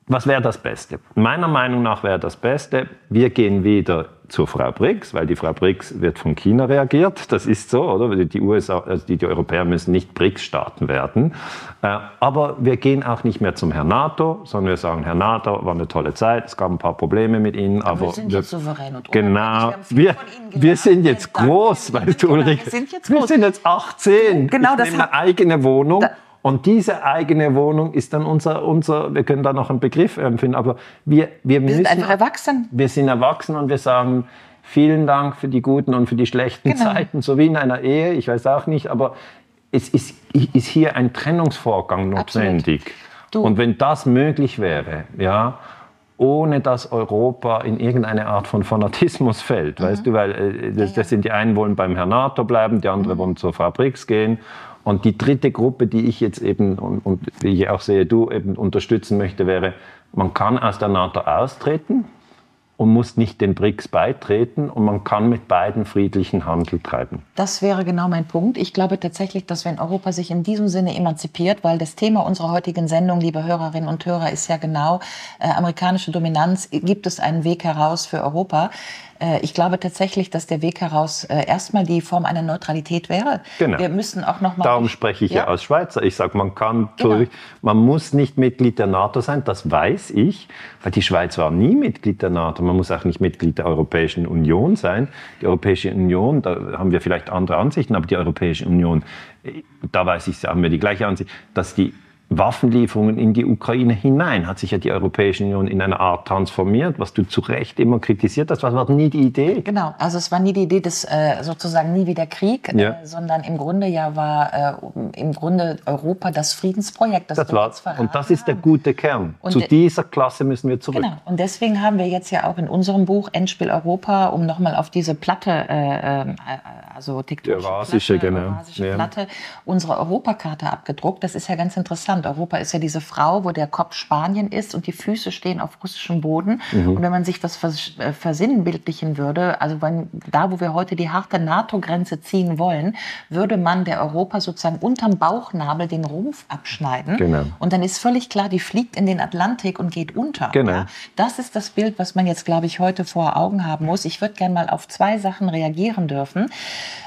was wäre das Beste? Meiner Meinung nach wäre das Beste, wir gehen wieder zur Frau Briggs, weil die Frau Briggs wird von China reagiert. Das ist so, oder? Die, USA, also die, die Europäer müssen nicht BRICS-Staaten werden. Äh, aber wir gehen auch nicht mehr zum Herrn NATO, sondern wir sagen, Herr NATO, war eine tolle Zeit, es gab ein paar Probleme mit Ihnen. Aber, aber wir sind jetzt souverän und Genau, wir, wir sind jetzt groß, weißt du, Ulrich. Wir sind jetzt, groß. Wir sind jetzt 18. Genau, ich das nehme eine eigene Wohnung. Da, und diese eigene Wohnung ist dann unser, unser wir können da noch einen Begriff empfinden, aber wir, wir, wir sind einfach erwachsen. Wir sind erwachsen und wir sagen, vielen Dank für die guten und für die schlechten genau. Zeiten, so wie in einer Ehe, ich weiß auch nicht, aber es ist, ist hier ein Trennungsvorgang notwendig. Und wenn das möglich wäre, ja, ohne dass Europa in irgendeine Art von Fanatismus fällt, mhm. weißt du, weil äh, das, das, sind die einen wollen beim Herrn NATO bleiben, die anderen mhm. wollen zur Fabrik gehen und die dritte Gruppe, die ich jetzt eben, und, und wie ich auch sehe, du eben unterstützen möchte, wäre, man kann aus der NATO austreten und muss nicht den BRICS beitreten und man kann mit beiden friedlichen Handel treiben. Das wäre genau mein Punkt. Ich glaube tatsächlich, dass wenn Europa sich in diesem Sinne emanzipiert, weil das Thema unserer heutigen Sendung, liebe Hörerinnen und Hörer, ist ja genau äh, amerikanische Dominanz, gibt es einen Weg heraus für Europa, ich glaube tatsächlich, dass der Weg heraus äh, erstmal die Form einer Neutralität wäre. Genau. Wir müssen auch noch mal Darum spreche ich ja, ja als Schweizer. Ich sage, man kann genau. durch, man muss nicht Mitglied der NATO sein, das weiß ich, weil die Schweiz war nie Mitglied der NATO. Man muss auch nicht Mitglied der Europäischen Union sein. Die Europäische Union, da haben wir vielleicht andere Ansichten, aber die Europäische Union, äh, da weiß ich, haben wir die gleiche Ansicht, dass die Waffenlieferungen in die Ukraine hinein hat sich ja die Europäische Union in einer Art transformiert, was du zu Recht immer kritisiert hast. Was war nie die Idee? Genau, also es war nie die Idee des äh, sozusagen nie wieder Krieg, ja. äh, sondern im Grunde ja war äh, im Grunde Europa das Friedensprojekt. Das, das war, und das ist der gute Kern. Und Zu dieser Klasse müssen wir zurück. Genau, und deswegen haben wir jetzt ja auch in unserem Buch Endspiel Europa, um nochmal auf diese Platte, äh, äh, also tektonische Eurasische, Platte, genau. Eurasische ja. Platte, unsere Europakarte abgedruckt. Das ist ja ganz interessant. Europa ist ja diese Frau, wo der Kopf Spanien ist und die Füße stehen auf russischem Boden. Mhm. Und wenn man sich das vers äh, versinnbildlichen würde, also wenn, da, wo wir heute die harte NATO-Grenze ziehen wollen, würde man der Europa sozusagen unterm Bauchnabel den Rumpf abschneiden. Genau. Und dann ist völlig klar, die fliegt in den Atlantik und geht unter. Genau. Ja? Das ist das Bild, was man jetzt, glaube ich, heute vor Augen haben muss. Ich würde gerne mal auf zwei Sachen reagieren dürfen.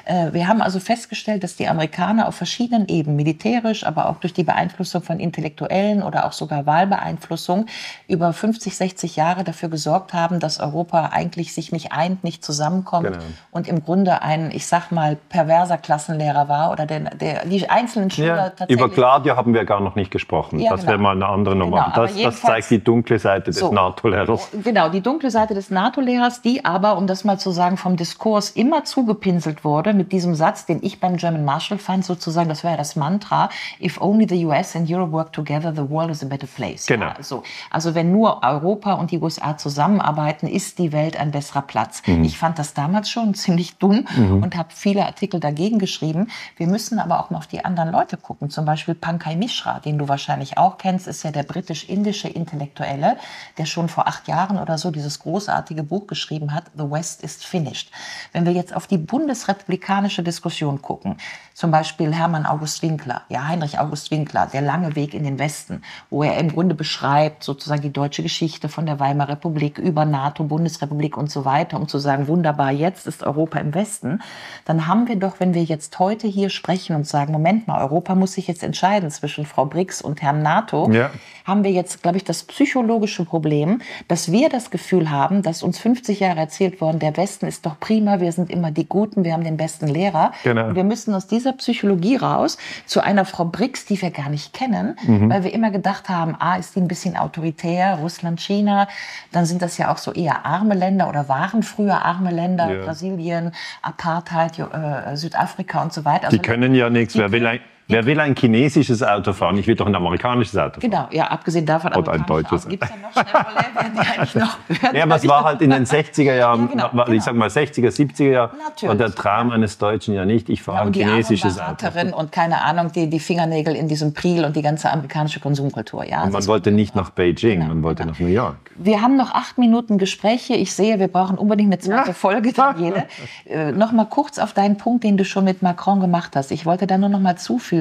Äh, wir haben also festgestellt, dass die Amerikaner auf verschiedenen Ebenen, militärisch, aber auch durch die Beeinflussung von Intellektuellen oder auch sogar Wahlbeeinflussung, über 50, 60 Jahre dafür gesorgt haben, dass Europa eigentlich sich nicht eint, nicht zusammenkommt genau. und im Grunde ein, ich sag mal, perverser Klassenlehrer war oder der, der die einzelnen Schüler ja, tatsächlich. Über Gladio haben wir gar noch nicht gesprochen. Ja, das genau. wäre mal eine andere Nummer. Genau, das, das, zeigt die dunkle Seite des so, NATO-Lehrers. Genau, die dunkle Seite des NATO-Lehrers, die aber, um das mal zu sagen, vom Diskurs immer zugepinselt wurde mit diesem Satz, den ich beim German Marshall fand, sozusagen, das wäre ja das Mantra, if only the US and Europe work together, the world is a better place. Genau. Ja, also, also wenn nur Europa und die USA zusammenarbeiten, ist die Welt ein besserer Platz. Mhm. Ich fand das damals schon [LAUGHS] ziemlich dumm mhm. und habe viele Artikel dagegen geschrieben. Wir müssen aber auch mal auf die anderen Leute gucken. Zum Beispiel Pankaj Mishra, den du wahrscheinlich auch kennst, ist ja der britisch-indische Intellektuelle, der schon vor acht Jahren oder so dieses großartige Buch geschrieben hat, The West is Finished. Wenn wir jetzt auf die Bundesrepublik amerikanische Diskussion gucken, zum Beispiel Hermann August Winkler, ja, Heinrich August Winkler, der lange Weg in den Westen, wo er im Grunde beschreibt, sozusagen die deutsche Geschichte von der Weimarer Republik über NATO, Bundesrepublik und so weiter, um zu sagen, wunderbar, jetzt ist Europa im Westen, dann haben wir doch, wenn wir jetzt heute hier sprechen und sagen, Moment mal, Europa muss sich jetzt entscheiden zwischen Frau Briggs und Herrn NATO, ja. haben wir jetzt, glaube ich, das psychologische Problem, dass wir das Gefühl haben, dass uns 50 Jahre erzählt worden, der Westen ist doch prima, wir sind immer die Guten, wir haben den besten Lehrer. Genau. Und wir müssen aus dieser Psychologie raus zu einer Frau Brix, die wir gar nicht kennen, mhm. weil wir immer gedacht haben, ah, ist die ein bisschen autoritär, Russland, China, dann sind das ja auch so eher arme Länder oder waren früher arme Länder, ja. Brasilien, Apartheid, äh, Südafrika und so weiter. Also, die können ja nichts. Wer will, Wer will ein chinesisches Auto fahren? Ich will doch ein amerikanisches Auto fahren. Genau, ja, abgesehen davon. Oder ein deutsches. Gibt es ja noch Chevrolet? Werden die [LAUGHS] eigentlich noch? ja, aber es war halt in den 60er Jahren, ja, genau, ich sag mal 60er, 70er Jahren, war der Traum eines Deutschen ja nicht, ich fahre ja, ein chinesisches Auto. Und keine Ahnung, die, die Fingernägel in diesem Priel und die ganze amerikanische Konsumkultur. Ja, und man wollte nicht nach Beijing, genau, man wollte genau. nach New York. Wir haben noch acht Minuten Gespräche. Ich sehe, wir brauchen unbedingt eine zweite ja. Folge, [LAUGHS] Daniele. äh, noch mal kurz auf deinen Punkt, den du schon mit Macron gemacht hast. Ich wollte da nur noch mal zufügen,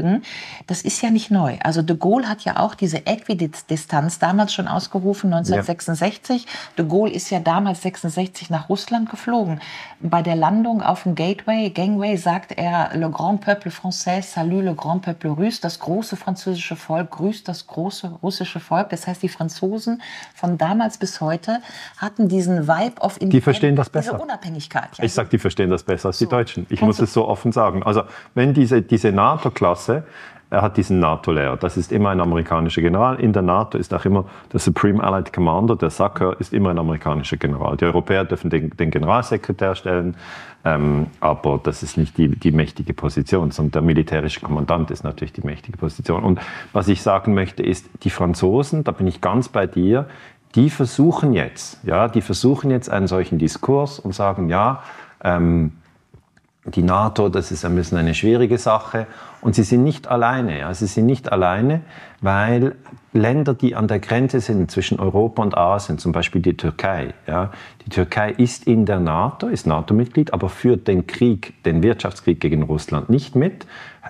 dass das ist ja nicht neu. Also de Gaulle hat ja auch diese Äquidistanz damals schon ausgerufen, 1966. Ja. De Gaulle ist ja damals 66 nach Russland geflogen. Bei der Landung auf dem Gateway, Gangway, sagt er, le grand peuple français salue le grand peuple russe. Das große französische Volk grüßt das große russische Volk. Das heißt, die Franzosen von damals bis heute hatten diesen Vibe of Die verstehen das besser. Unabhängigkeit. Ja. Ich sage, die verstehen das besser als die Deutschen. Ich muss es so offen sagen. Also, wenn diese, diese NATO-Klasse er hat diesen NATO-Lehrer. Das ist immer ein amerikanischer General. In der NATO ist auch immer der Supreme Allied Commander, der SACEUR, ist immer ein amerikanischer General. Die Europäer dürfen den, den Generalsekretär stellen, ähm, aber das ist nicht die, die mächtige Position, sondern der militärische Kommandant ist natürlich die mächtige Position. Und was ich sagen möchte ist, die Franzosen, da bin ich ganz bei dir, die versuchen jetzt, ja, die versuchen jetzt einen solchen Diskurs und sagen, ja, ähm, die NATO, das ist ein bisschen eine schwierige Sache Und sie sind nicht alleine. Ja. Sie sind nicht alleine, weil Länder, die an der Grenze sind zwischen Europa und Asien, zum Beispiel die Türkei. Ja, die Türkei ist in der NATO, ist NATO-Mitglied, aber führt den Krieg, den Wirtschaftskrieg gegen Russland nicht mit,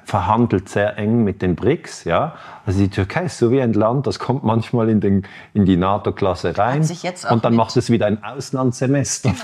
verhandelt sehr eng mit den BRICS. Ja. Also die Türkei ist so wie ein Land, das kommt manchmal in, den, in die NATO-Klasse rein und dann macht es wieder ein Auslandssemester.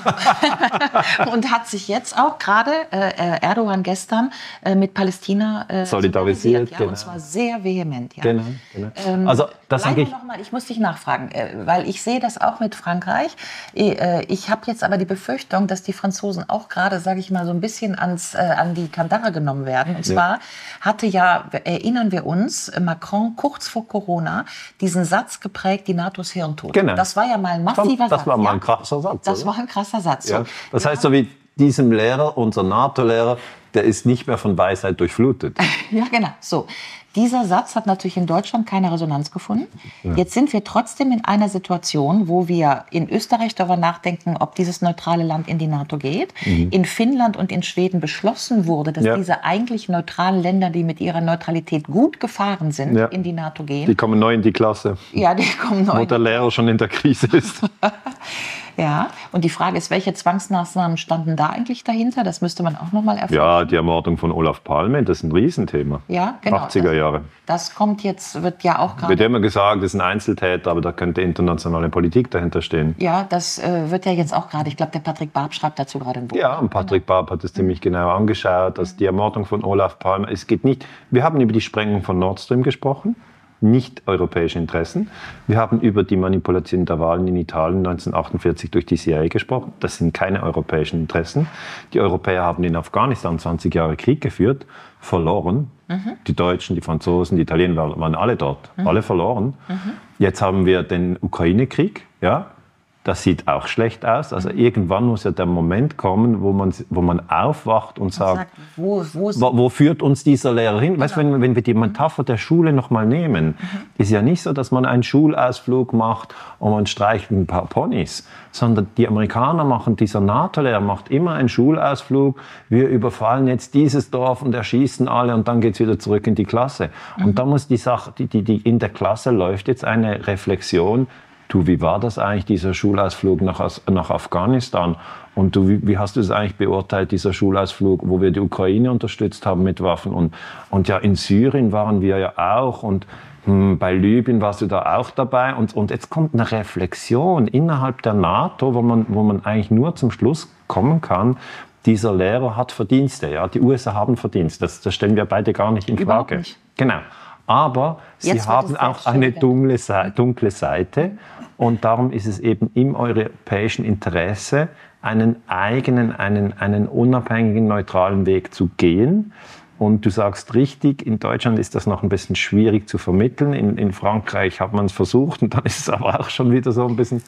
Genau. [LAUGHS] und hat sich jetzt auch gerade äh, Erdogan gestern äh, mit Palästina äh, solidarisiert. Ja, genau. Und zwar sehr vehement. Ja. Genau, genau. Ähm, also das sage ich. Noch mal, ich muss dich nachfragen, äh, weil ich sehe das auch mit Frankreich. Äh, ich habe jetzt aber die Befürchtung, dass die Franzosen auch gerade, sage ich mal, so ein bisschen ans, äh, an die Kandare genommen werden. Und zwar ja. hatte ja, erinnern wir uns, Macron kurz vor Corona diesen Satz geprägt, die NATO ist Hirntod. Genau. Das war ja mal ein massiver das Satz. Das war mal ein krasser Satz. Das oder? war ein krasser Satz. Ja. Das heißt, so wie diesem Lehrer, unser NATO-Lehrer, der ist nicht mehr von Weisheit durchflutet. [LAUGHS] ja, genau. So. Dieser Satz hat natürlich in Deutschland keine Resonanz gefunden. Ja. Jetzt sind wir trotzdem in einer Situation, wo wir in Österreich darüber nachdenken, ob dieses neutrale Land in die NATO geht. Mhm. In Finnland und in Schweden beschlossen wurde, dass ja. diese eigentlich neutralen Länder, die mit ihrer Neutralität gut gefahren sind, ja. in die NATO gehen. Die kommen neu in die Klasse. Ja, die kommen neu. Wo der Lehrer schon in der Krise ist. [LAUGHS] Ja, und die Frage ist, welche Zwangsmaßnahmen standen da eigentlich dahinter? Das müsste man auch nochmal erfahren. Ja, die Ermordung von Olaf Palme, das ist ein Riesenthema. Ja, genau. 80er Jahre. Das, das kommt jetzt, wird ja auch gerade. Wird immer gesagt, das ist ein Einzeltäter, aber da könnte internationale Politik dahinter stehen. Ja, das äh, wird ja jetzt auch gerade, ich glaube, der Patrick Barb schreibt dazu gerade ein Buch. Ja, und Patrick. Barb hat es ziemlich genau angeschaut, dass die Ermordung von Olaf Palme, es geht nicht, wir haben über die Sprengung von Nord Stream gesprochen nicht europäische Interessen. Wir haben über die Manipulation der Wahlen in Italien 1948 durch die CIA gesprochen. Das sind keine europäischen Interessen. Die Europäer haben in Afghanistan 20 Jahre Krieg geführt, verloren. Mhm. Die Deutschen, die Franzosen, die Italiener waren alle dort, mhm. alle verloren. Mhm. Jetzt haben wir den Ukraine-Krieg, ja, das sieht auch schlecht aus. Also irgendwann muss ja der Moment kommen, wo man, wo man aufwacht und sagt, sagt wo, wo, wo, führt uns dieser Lehrer hin? Genau. Weißt, wenn, wenn wir die Metapher der Schule nochmal nehmen, mhm. ist ja nicht so, dass man einen Schulausflug macht und man streicht ein paar Ponys, sondern die Amerikaner machen, dieser NATO-Lehrer macht immer einen Schulausflug, wir überfallen jetzt dieses Dorf und erschießen alle und dann geht's wieder zurück in die Klasse. Mhm. Und da muss die Sache, die, die, die, in der Klasse läuft jetzt eine Reflexion, du, wie war das eigentlich, dieser Schulausflug nach, nach Afghanistan? Und du, wie, wie hast du es eigentlich beurteilt, dieser Schulausflug, wo wir die Ukraine unterstützt haben mit Waffen? Und, und ja, in Syrien waren wir ja auch und hm, bei Libyen warst du da auch dabei. Und, und jetzt kommt eine Reflexion innerhalb der NATO, wo man, wo man eigentlich nur zum Schluss kommen kann, dieser Lehrer hat Verdienste. Ja? Die USA haben Verdienste. Das, das stellen wir beide gar nicht in Frage. Nicht. Genau. Aber sie haben auch eine dunkle Seite, dunkle Seite. Und darum ist es eben im europäischen Interesse, einen eigenen, einen, einen unabhängigen, neutralen Weg zu gehen. Und du sagst richtig, in Deutschland ist das noch ein bisschen schwierig zu vermitteln. In, in Frankreich hat man es versucht und dann ist es aber auch schon wieder so ein bisschen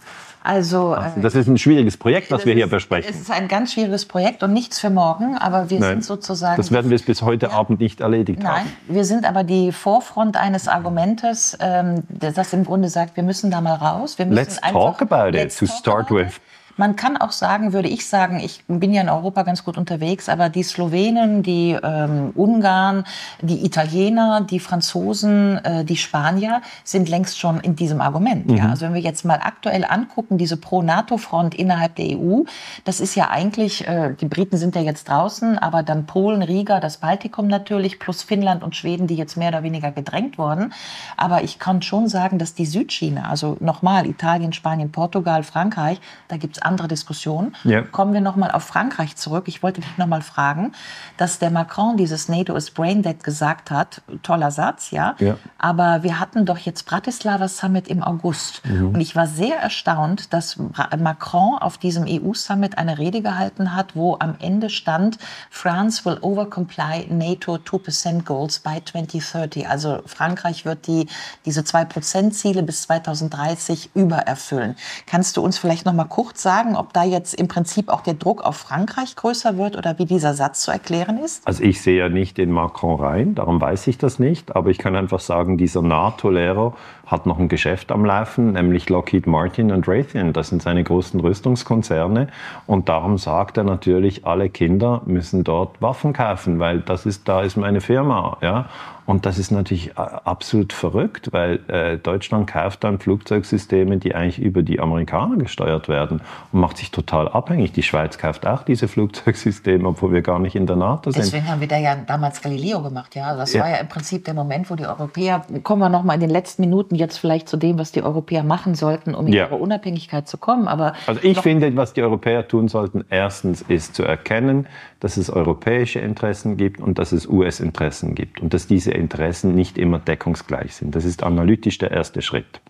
also, also, das ist ein schwieriges Projekt, was wir hier ist, besprechen. Es ist ein ganz schwieriges Projekt und nichts für morgen, aber wir Nein, sind sozusagen. Das werden wir bis heute ja, Abend nicht erledigt Nein, haben. Nein, wir sind aber die Vorfront eines Argumentes, ähm, das im Grunde sagt, wir müssen da mal raus. Wir müssen let's talk about it to start with. Man kann auch sagen, würde ich sagen, ich bin ja in Europa ganz gut unterwegs, aber die Slowenen, die ähm, Ungarn, die Italiener, die Franzosen, äh, die Spanier sind längst schon in diesem Argument. Mhm. Ja? Also wenn wir jetzt mal aktuell angucken, diese Pro-NATO-Front innerhalb der EU, das ist ja eigentlich, äh, die Briten sind ja jetzt draußen, aber dann Polen, Riga, das Baltikum natürlich, plus Finnland und Schweden, die jetzt mehr oder weniger gedrängt wurden. Aber ich kann schon sagen, dass die Südschiene, also nochmal Italien, Spanien, Portugal, Frankreich, da gibt es andere Diskussion. Ja. Kommen wir noch mal auf Frankreich zurück. Ich wollte dich noch mal fragen, dass der Macron dieses NATO is brain dead gesagt hat. Toller Satz, ja. ja. Aber wir hatten doch jetzt Bratislava Summit im August. Mhm. Und ich war sehr erstaunt, dass Macron auf diesem EU-Summit eine Rede gehalten hat, wo am Ende stand, France will overcomply NATO 2% Goals by 2030. Also Frankreich wird die, diese 2%-Ziele bis 2030 übererfüllen. Kannst du uns vielleicht noch mal kurz sagen, sagen, ob da jetzt im Prinzip auch der Druck auf Frankreich größer wird oder wie dieser Satz zu erklären ist? Also ich sehe ja nicht in Macron rein, darum weiß ich das nicht. Aber ich kann einfach sagen, dieser NATO-Lehrer hat noch ein Geschäft am Laufen, nämlich Lockheed Martin und Raytheon. Das sind seine großen Rüstungskonzerne. Und darum sagt er natürlich, alle Kinder müssen dort Waffen kaufen, weil das ist, da ist meine Firma. Ja? Und das ist natürlich äh, absolut verrückt, weil äh, Deutschland kauft dann Flugzeugsysteme, die eigentlich über die Amerikaner gesteuert werden und macht sich total abhängig. Die Schweiz kauft auch diese [LAUGHS] Flugzeugsysteme, obwohl wir gar nicht in der NATO sind. Deswegen haben wir da ja damals Galileo gemacht. Ja, das ja. war ja im Prinzip der Moment, wo die Europäer, kommen wir noch mal in den letzten Minuten jetzt vielleicht zu dem, was die Europäer machen sollten, um in ja. ihre Unabhängigkeit zu kommen. Aber also ich finde, was die Europäer tun sollten, erstens ist zu erkennen, dass es europäische Interessen gibt und dass es US-Interessen gibt und dass diese Interessen nicht immer deckungsgleich sind. Das ist analytisch der erste Schritt.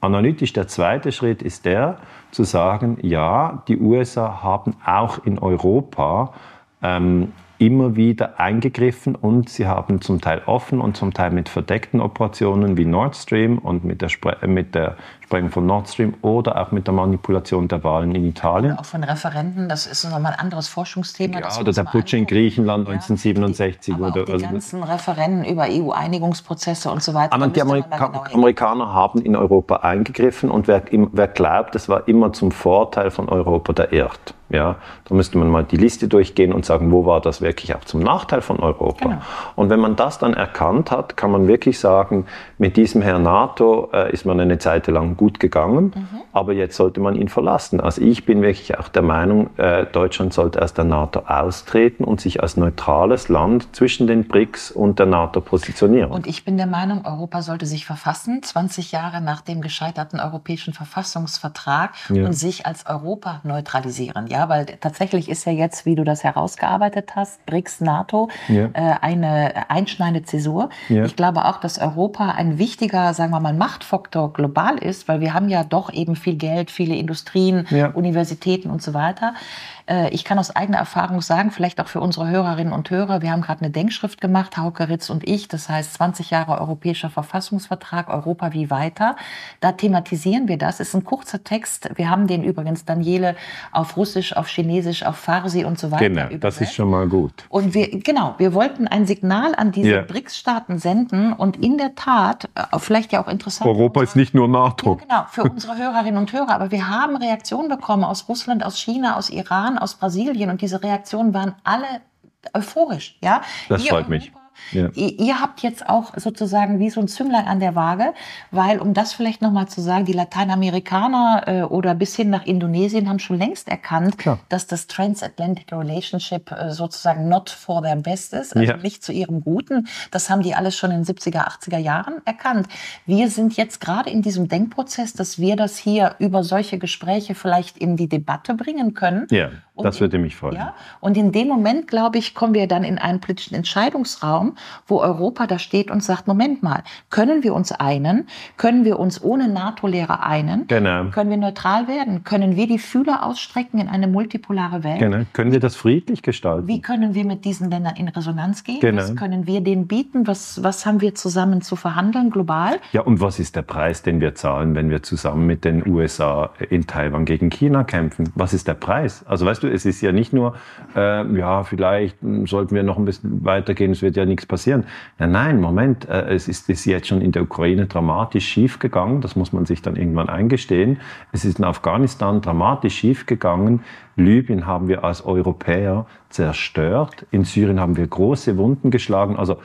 Analytisch der zweite Schritt ist der, zu sagen, ja, die USA haben auch in Europa ähm, immer wieder eingegriffen und sie haben zum Teil offen und zum Teil mit verdeckten Operationen wie Nord Stream und mit der, Spre mit der Sprengung von Nord Stream oder auch mit der Manipulation der Wahlen in Italien. Oder auch von Referenten, das ist nochmal ein anderes Forschungsthema. Ja, oder der Putsch in Griechenland ja, 1967. Die, aber oder, die also ganzen Referenten über EU-Einigungsprozesse und so weiter. Aber die Amerika genau Amerikaner haben in Europa eingegriffen und wer, wer glaubt, es war immer zum Vorteil von Europa, der irrt. Ja, da müsste man mal die Liste durchgehen und sagen, wo war das wirklich auch zum Nachteil von Europa. Genau. Und wenn man das dann erkannt hat, kann man wirklich sagen, mit diesem Herrn NATO äh, ist man eine Zeit lang gut gegangen, mhm. aber jetzt sollte man ihn verlassen. Also ich bin wirklich auch der Meinung, äh, Deutschland sollte aus der NATO austreten und sich als neutrales Land zwischen den BRICS und der NATO positionieren. Und ich bin der Meinung, Europa sollte sich verfassen, 20 Jahre nach dem gescheiterten europäischen Verfassungsvertrag ja. und sich als Europa neutralisieren. Ja, weil tatsächlich ist ja jetzt, wie du das herausgearbeitet hast, BRICS, NATO, ja. äh, eine einschneidende Zäsur. Ja. Ich glaube auch, dass Europa ein wichtiger, sagen wir mal, Machtfaktor global ist, weil wir haben ja doch eben viel Geld, viele Industrien, ja. Universitäten und so weiter. Äh, ich kann aus eigener Erfahrung sagen, vielleicht auch für unsere Hörerinnen und Hörer, wir haben gerade eine Denkschrift gemacht, Hauke Ritz und ich, das heißt 20 Jahre Europäischer Verfassungsvertrag, Europa wie weiter. Da thematisieren wir das. Ist ein kurzer Text. Wir haben den übrigens, Daniele, auf Russisch, auf Chinesisch, auf Farsi und so weiter. Genau, das ist schon mal gut. Und wir, genau, wir wollten ein Signal an diese ja. BRICS-Staaten senden und in der Tat, äh, vielleicht ja auch interessant. Europa ist nicht nur NATO. Ja, genau, für unsere Hörerinnen und Hörer. Aber wir haben Reaktionen bekommen aus Russland, aus China, aus Iran, aus Brasilien und diese Reaktionen waren alle euphorisch. Ja? Das Ihr freut mich. Ja. Ihr habt jetzt auch sozusagen wie so ein Zünglein an der Waage, weil, um das vielleicht nochmal zu sagen, die Lateinamerikaner äh, oder bis hin nach Indonesien haben schon längst erkannt, Klar. dass das Transatlantic Relationship äh, sozusagen not for their best ist, also ja. nicht zu ihrem Guten. Das haben die alles schon in den 70er, 80er Jahren erkannt. Wir sind jetzt gerade in diesem Denkprozess, dass wir das hier über solche Gespräche vielleicht in die Debatte bringen können. Ja, das würde mich freuen. Ja, und in dem Moment, glaube ich, kommen wir dann in einen politischen Entscheidungsraum, wo Europa da steht und sagt, Moment mal, können wir uns einen? Können wir uns ohne NATO-Lehre einen? Genau. Können wir neutral werden? Können wir die Fühler ausstrecken in eine multipolare Welt? Genau. Können wir das friedlich gestalten? Wie können wir mit diesen Ländern in Resonanz gehen? Genau. Was können wir denen bieten? Was, was haben wir zusammen zu verhandeln global? Ja, und was ist der Preis, den wir zahlen, wenn wir zusammen mit den USA in Taiwan gegen China kämpfen? Was ist der Preis? Also weißt du, es ist ja nicht nur, äh, ja, vielleicht sollten wir noch ein bisschen weitergehen, es wird ja nichts passieren. Nein, nein, Moment, äh, es ist, ist jetzt schon in der Ukraine dramatisch schief gegangen, das muss man sich dann irgendwann eingestehen. Es ist in Afghanistan dramatisch schief gegangen. Libyen haben wir als Europäer zerstört. In Syrien haben wir große Wunden geschlagen. Also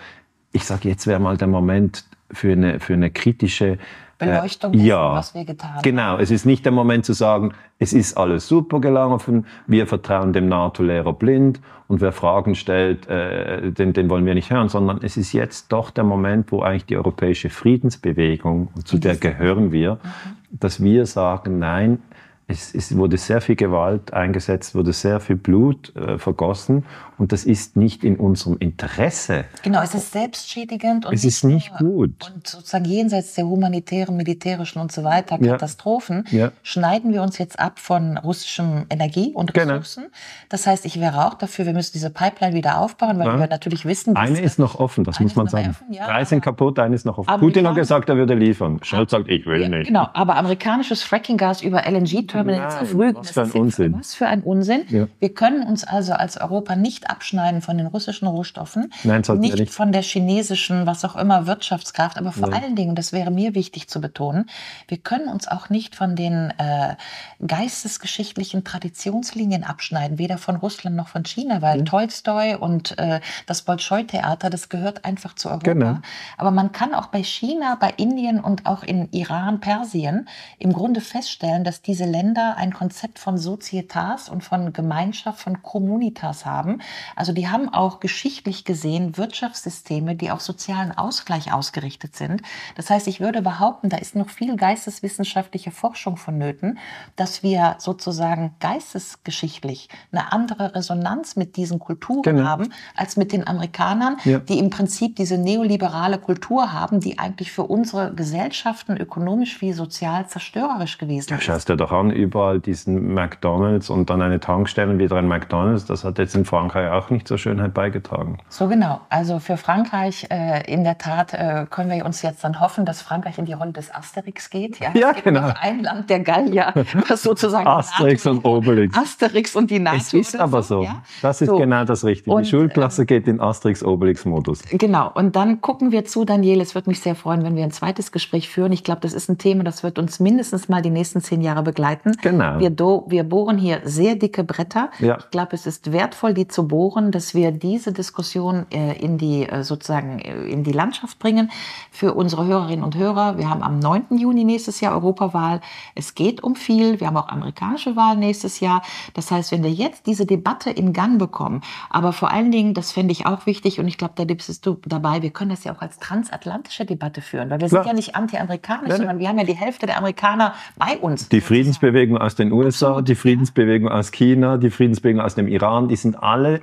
ich sage, jetzt wäre mal der Moment für eine, für eine kritische Beleuchtung dessen, ja, was wir getan haben. Genau, es ist nicht der Moment zu sagen, es ist alles super gelaufen, wir vertrauen dem NATO-Lehrer blind und wer Fragen stellt, äh, den, den wollen wir nicht hören, sondern es ist jetzt doch der Moment, wo eigentlich die europäische Friedensbewegung, zu der gehören wir, mhm. dass wir sagen, nein, es, es, wurde sehr viel Gewalt eingesetzt, wurde sehr viel Blut äh, vergossen und das ist nicht in unserem Interesse. Genau, es ist selbstschädigend und es ist nicht gut. Und sozusagen jenseits der humanitären, militärischen und so weiter Katastrophen ja. Ja. schneiden wir uns jetzt ab von russischem Energie und genau. Ressourcen. Genau. Das heißt, ich wäre auch dafür, wir müssen diese Pipeline wieder aufbauen, weil ja. wir natürlich wissen, eine ist noch offen, das muss man sagen. Drei sind kaputt, eine ist noch offen. Putin hat gesagt, er würde liefern. Scholz sagt, ich will nicht. Genau, aber amerikanisches Frackinggas über LNG darüber Nein, jetzt rügen. Was für ein Unsinn. Was für ein Unsinn. Wir können uns also als Europa nicht abschneiden von den russischen Rohstoffen, Nein, nicht, nicht, von der chinesischen, was auch immer, Wirtschaftskraft, aber vor Nein. allen Dingen, das wäre mir wichtig zu betonen, wir können uns auch nicht von den äh, geistesgeschichtlichen Traditionslinien abschneiden, weder von Russland noch von China, weil mhm. Tolstoi und äh, das Bolschoi-Theater, das gehört einfach zu Europa. Genau. Aber man kann auch bei China, bei Indien und auch in Iran, Persien im Grunde feststellen, dass diese Länder ein Konzept von Sozietas und von Gemeinschaft, von Communitas haben. Also die haben auch geschichtlich gesehen Wirtschaftssysteme, die auf sozialen Ausgleich ausgerichtet sind. Das heißt, ich würde behaupten, da ist noch viel geisteswissenschaftliche Forschung vonnöten, dass wir sozusagen geistesgeschichtlich eine andere Resonanz mit diesen Kulturen genau. haben als mit den Amerikanern, ja. die im Prinzip diese neoliberale Kultur haben, die eigentlich für unsere Gesellschaften ökonomisch wie sozial zerstörerisch gewesen ja, ist. Schaust dir doch an, überall diesen McDonalds und dann eine Tankstelle und wieder ein McDonalds. Das hat jetzt in Frankreich auch nicht zur Schönheit beigetragen. So genau. Also für Frankreich äh, in der Tat äh, können wir uns jetzt dann hoffen, dass Frankreich in die Rolle des Asterix geht. Ja, ja genau. Ein Land der Gallier, was sozusagen [LAUGHS] Asterix und Obelix. Asterix und die NATO. Es ist aber so. so. Ja? Das ist so. genau das Richtige. Und, die Schulklasse geht in Asterix-Obelix-Modus. Genau. Und dann gucken wir zu, Daniel. Es würde mich sehr freuen, wenn wir ein zweites Gespräch führen. Ich glaube, das ist ein Thema, das wird uns mindestens mal die nächsten zehn Jahre begleiten. Genau. Wir, do, wir bohren hier sehr dicke Bretter. Ja. Ich glaube, es ist wertvoll, die zu bohren, dass wir diese Diskussion äh, in die äh, sozusagen äh, in die Landschaft bringen für unsere Hörerinnen und Hörer. Wir haben am 9. Juni nächstes Jahr Europawahl. Es geht um viel. Wir haben auch amerikanische Wahlen nächstes Jahr. Das heißt, wenn wir jetzt diese Debatte in Gang bekommen, aber vor allen Dingen, das fände ich auch wichtig und ich glaube, da bist du dabei, wir können das ja auch als transatlantische Debatte führen, weil wir Klar. sind ja nicht anti-amerikanisch, ja, sondern wir haben ja die Hälfte der Amerikaner bei uns. Die Friedensbewegung aus den USA, Absolut. die Friedensbewegung aus China, die Friedensbewegung aus dem Iran, die sind alle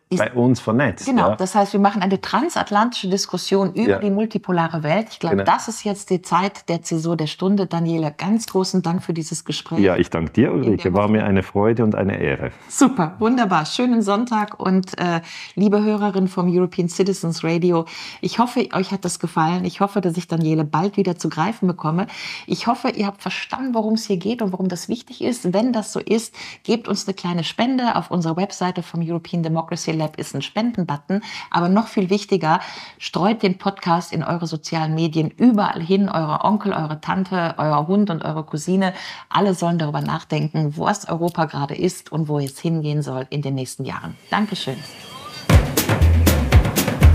bei uns vernetzt. Genau, ja. das heißt, wir machen eine transatlantische Diskussion über ja. die multipolare Welt. Ich glaube, genau. das ist jetzt die Zeit der Zäsur der Stunde. Daniela, ganz großen Dank für dieses Gespräch. Ja, ich danke dir, Ulrike. War mir eine Freude und eine Ehre. Super, wunderbar. Schönen Sonntag und äh, liebe Hörerin vom European Citizens Radio, ich hoffe, euch hat das gefallen. Ich hoffe, dass ich Daniele bald wieder zu greifen bekomme. Ich hoffe, ihr habt verstanden, worum es hier geht und warum das wichtig ist. Wenn das so ist, gebt uns eine kleine Spende auf unserer Webseite vom European Democracy Lab ist ein Spendenbutton. Aber noch viel wichtiger, streut den Podcast in eure sozialen Medien überall hin. Euer Onkel, eure Tante, euer Hund und eure Cousine. Alle sollen darüber nachdenken, was Europa gerade ist und wo es hingehen soll in den nächsten Jahren. Dankeschön.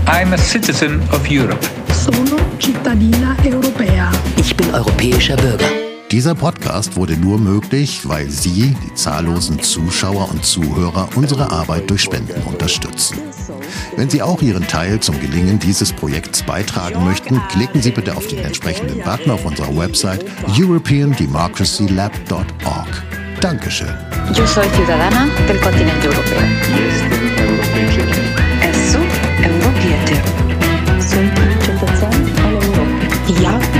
I'm a citizen of Europe. Sono cittadina europea. Ich bin europäischer Bürger. Dieser Podcast wurde nur möglich, weil Sie, die zahllosen Zuschauer und Zuhörer, unsere Arbeit durch Spenden unterstützen. Wenn Sie auch Ihren Teil zum Gelingen dieses Projekts beitragen möchten, klicken Sie bitte auf den entsprechenden Button auf unserer Website europeandemocracylab.org. Dankeschön. Yo soy ciudadana del continente europeo. Jestem Europejczykiem. Esu Europietyr. Sunt cetățean al Europei.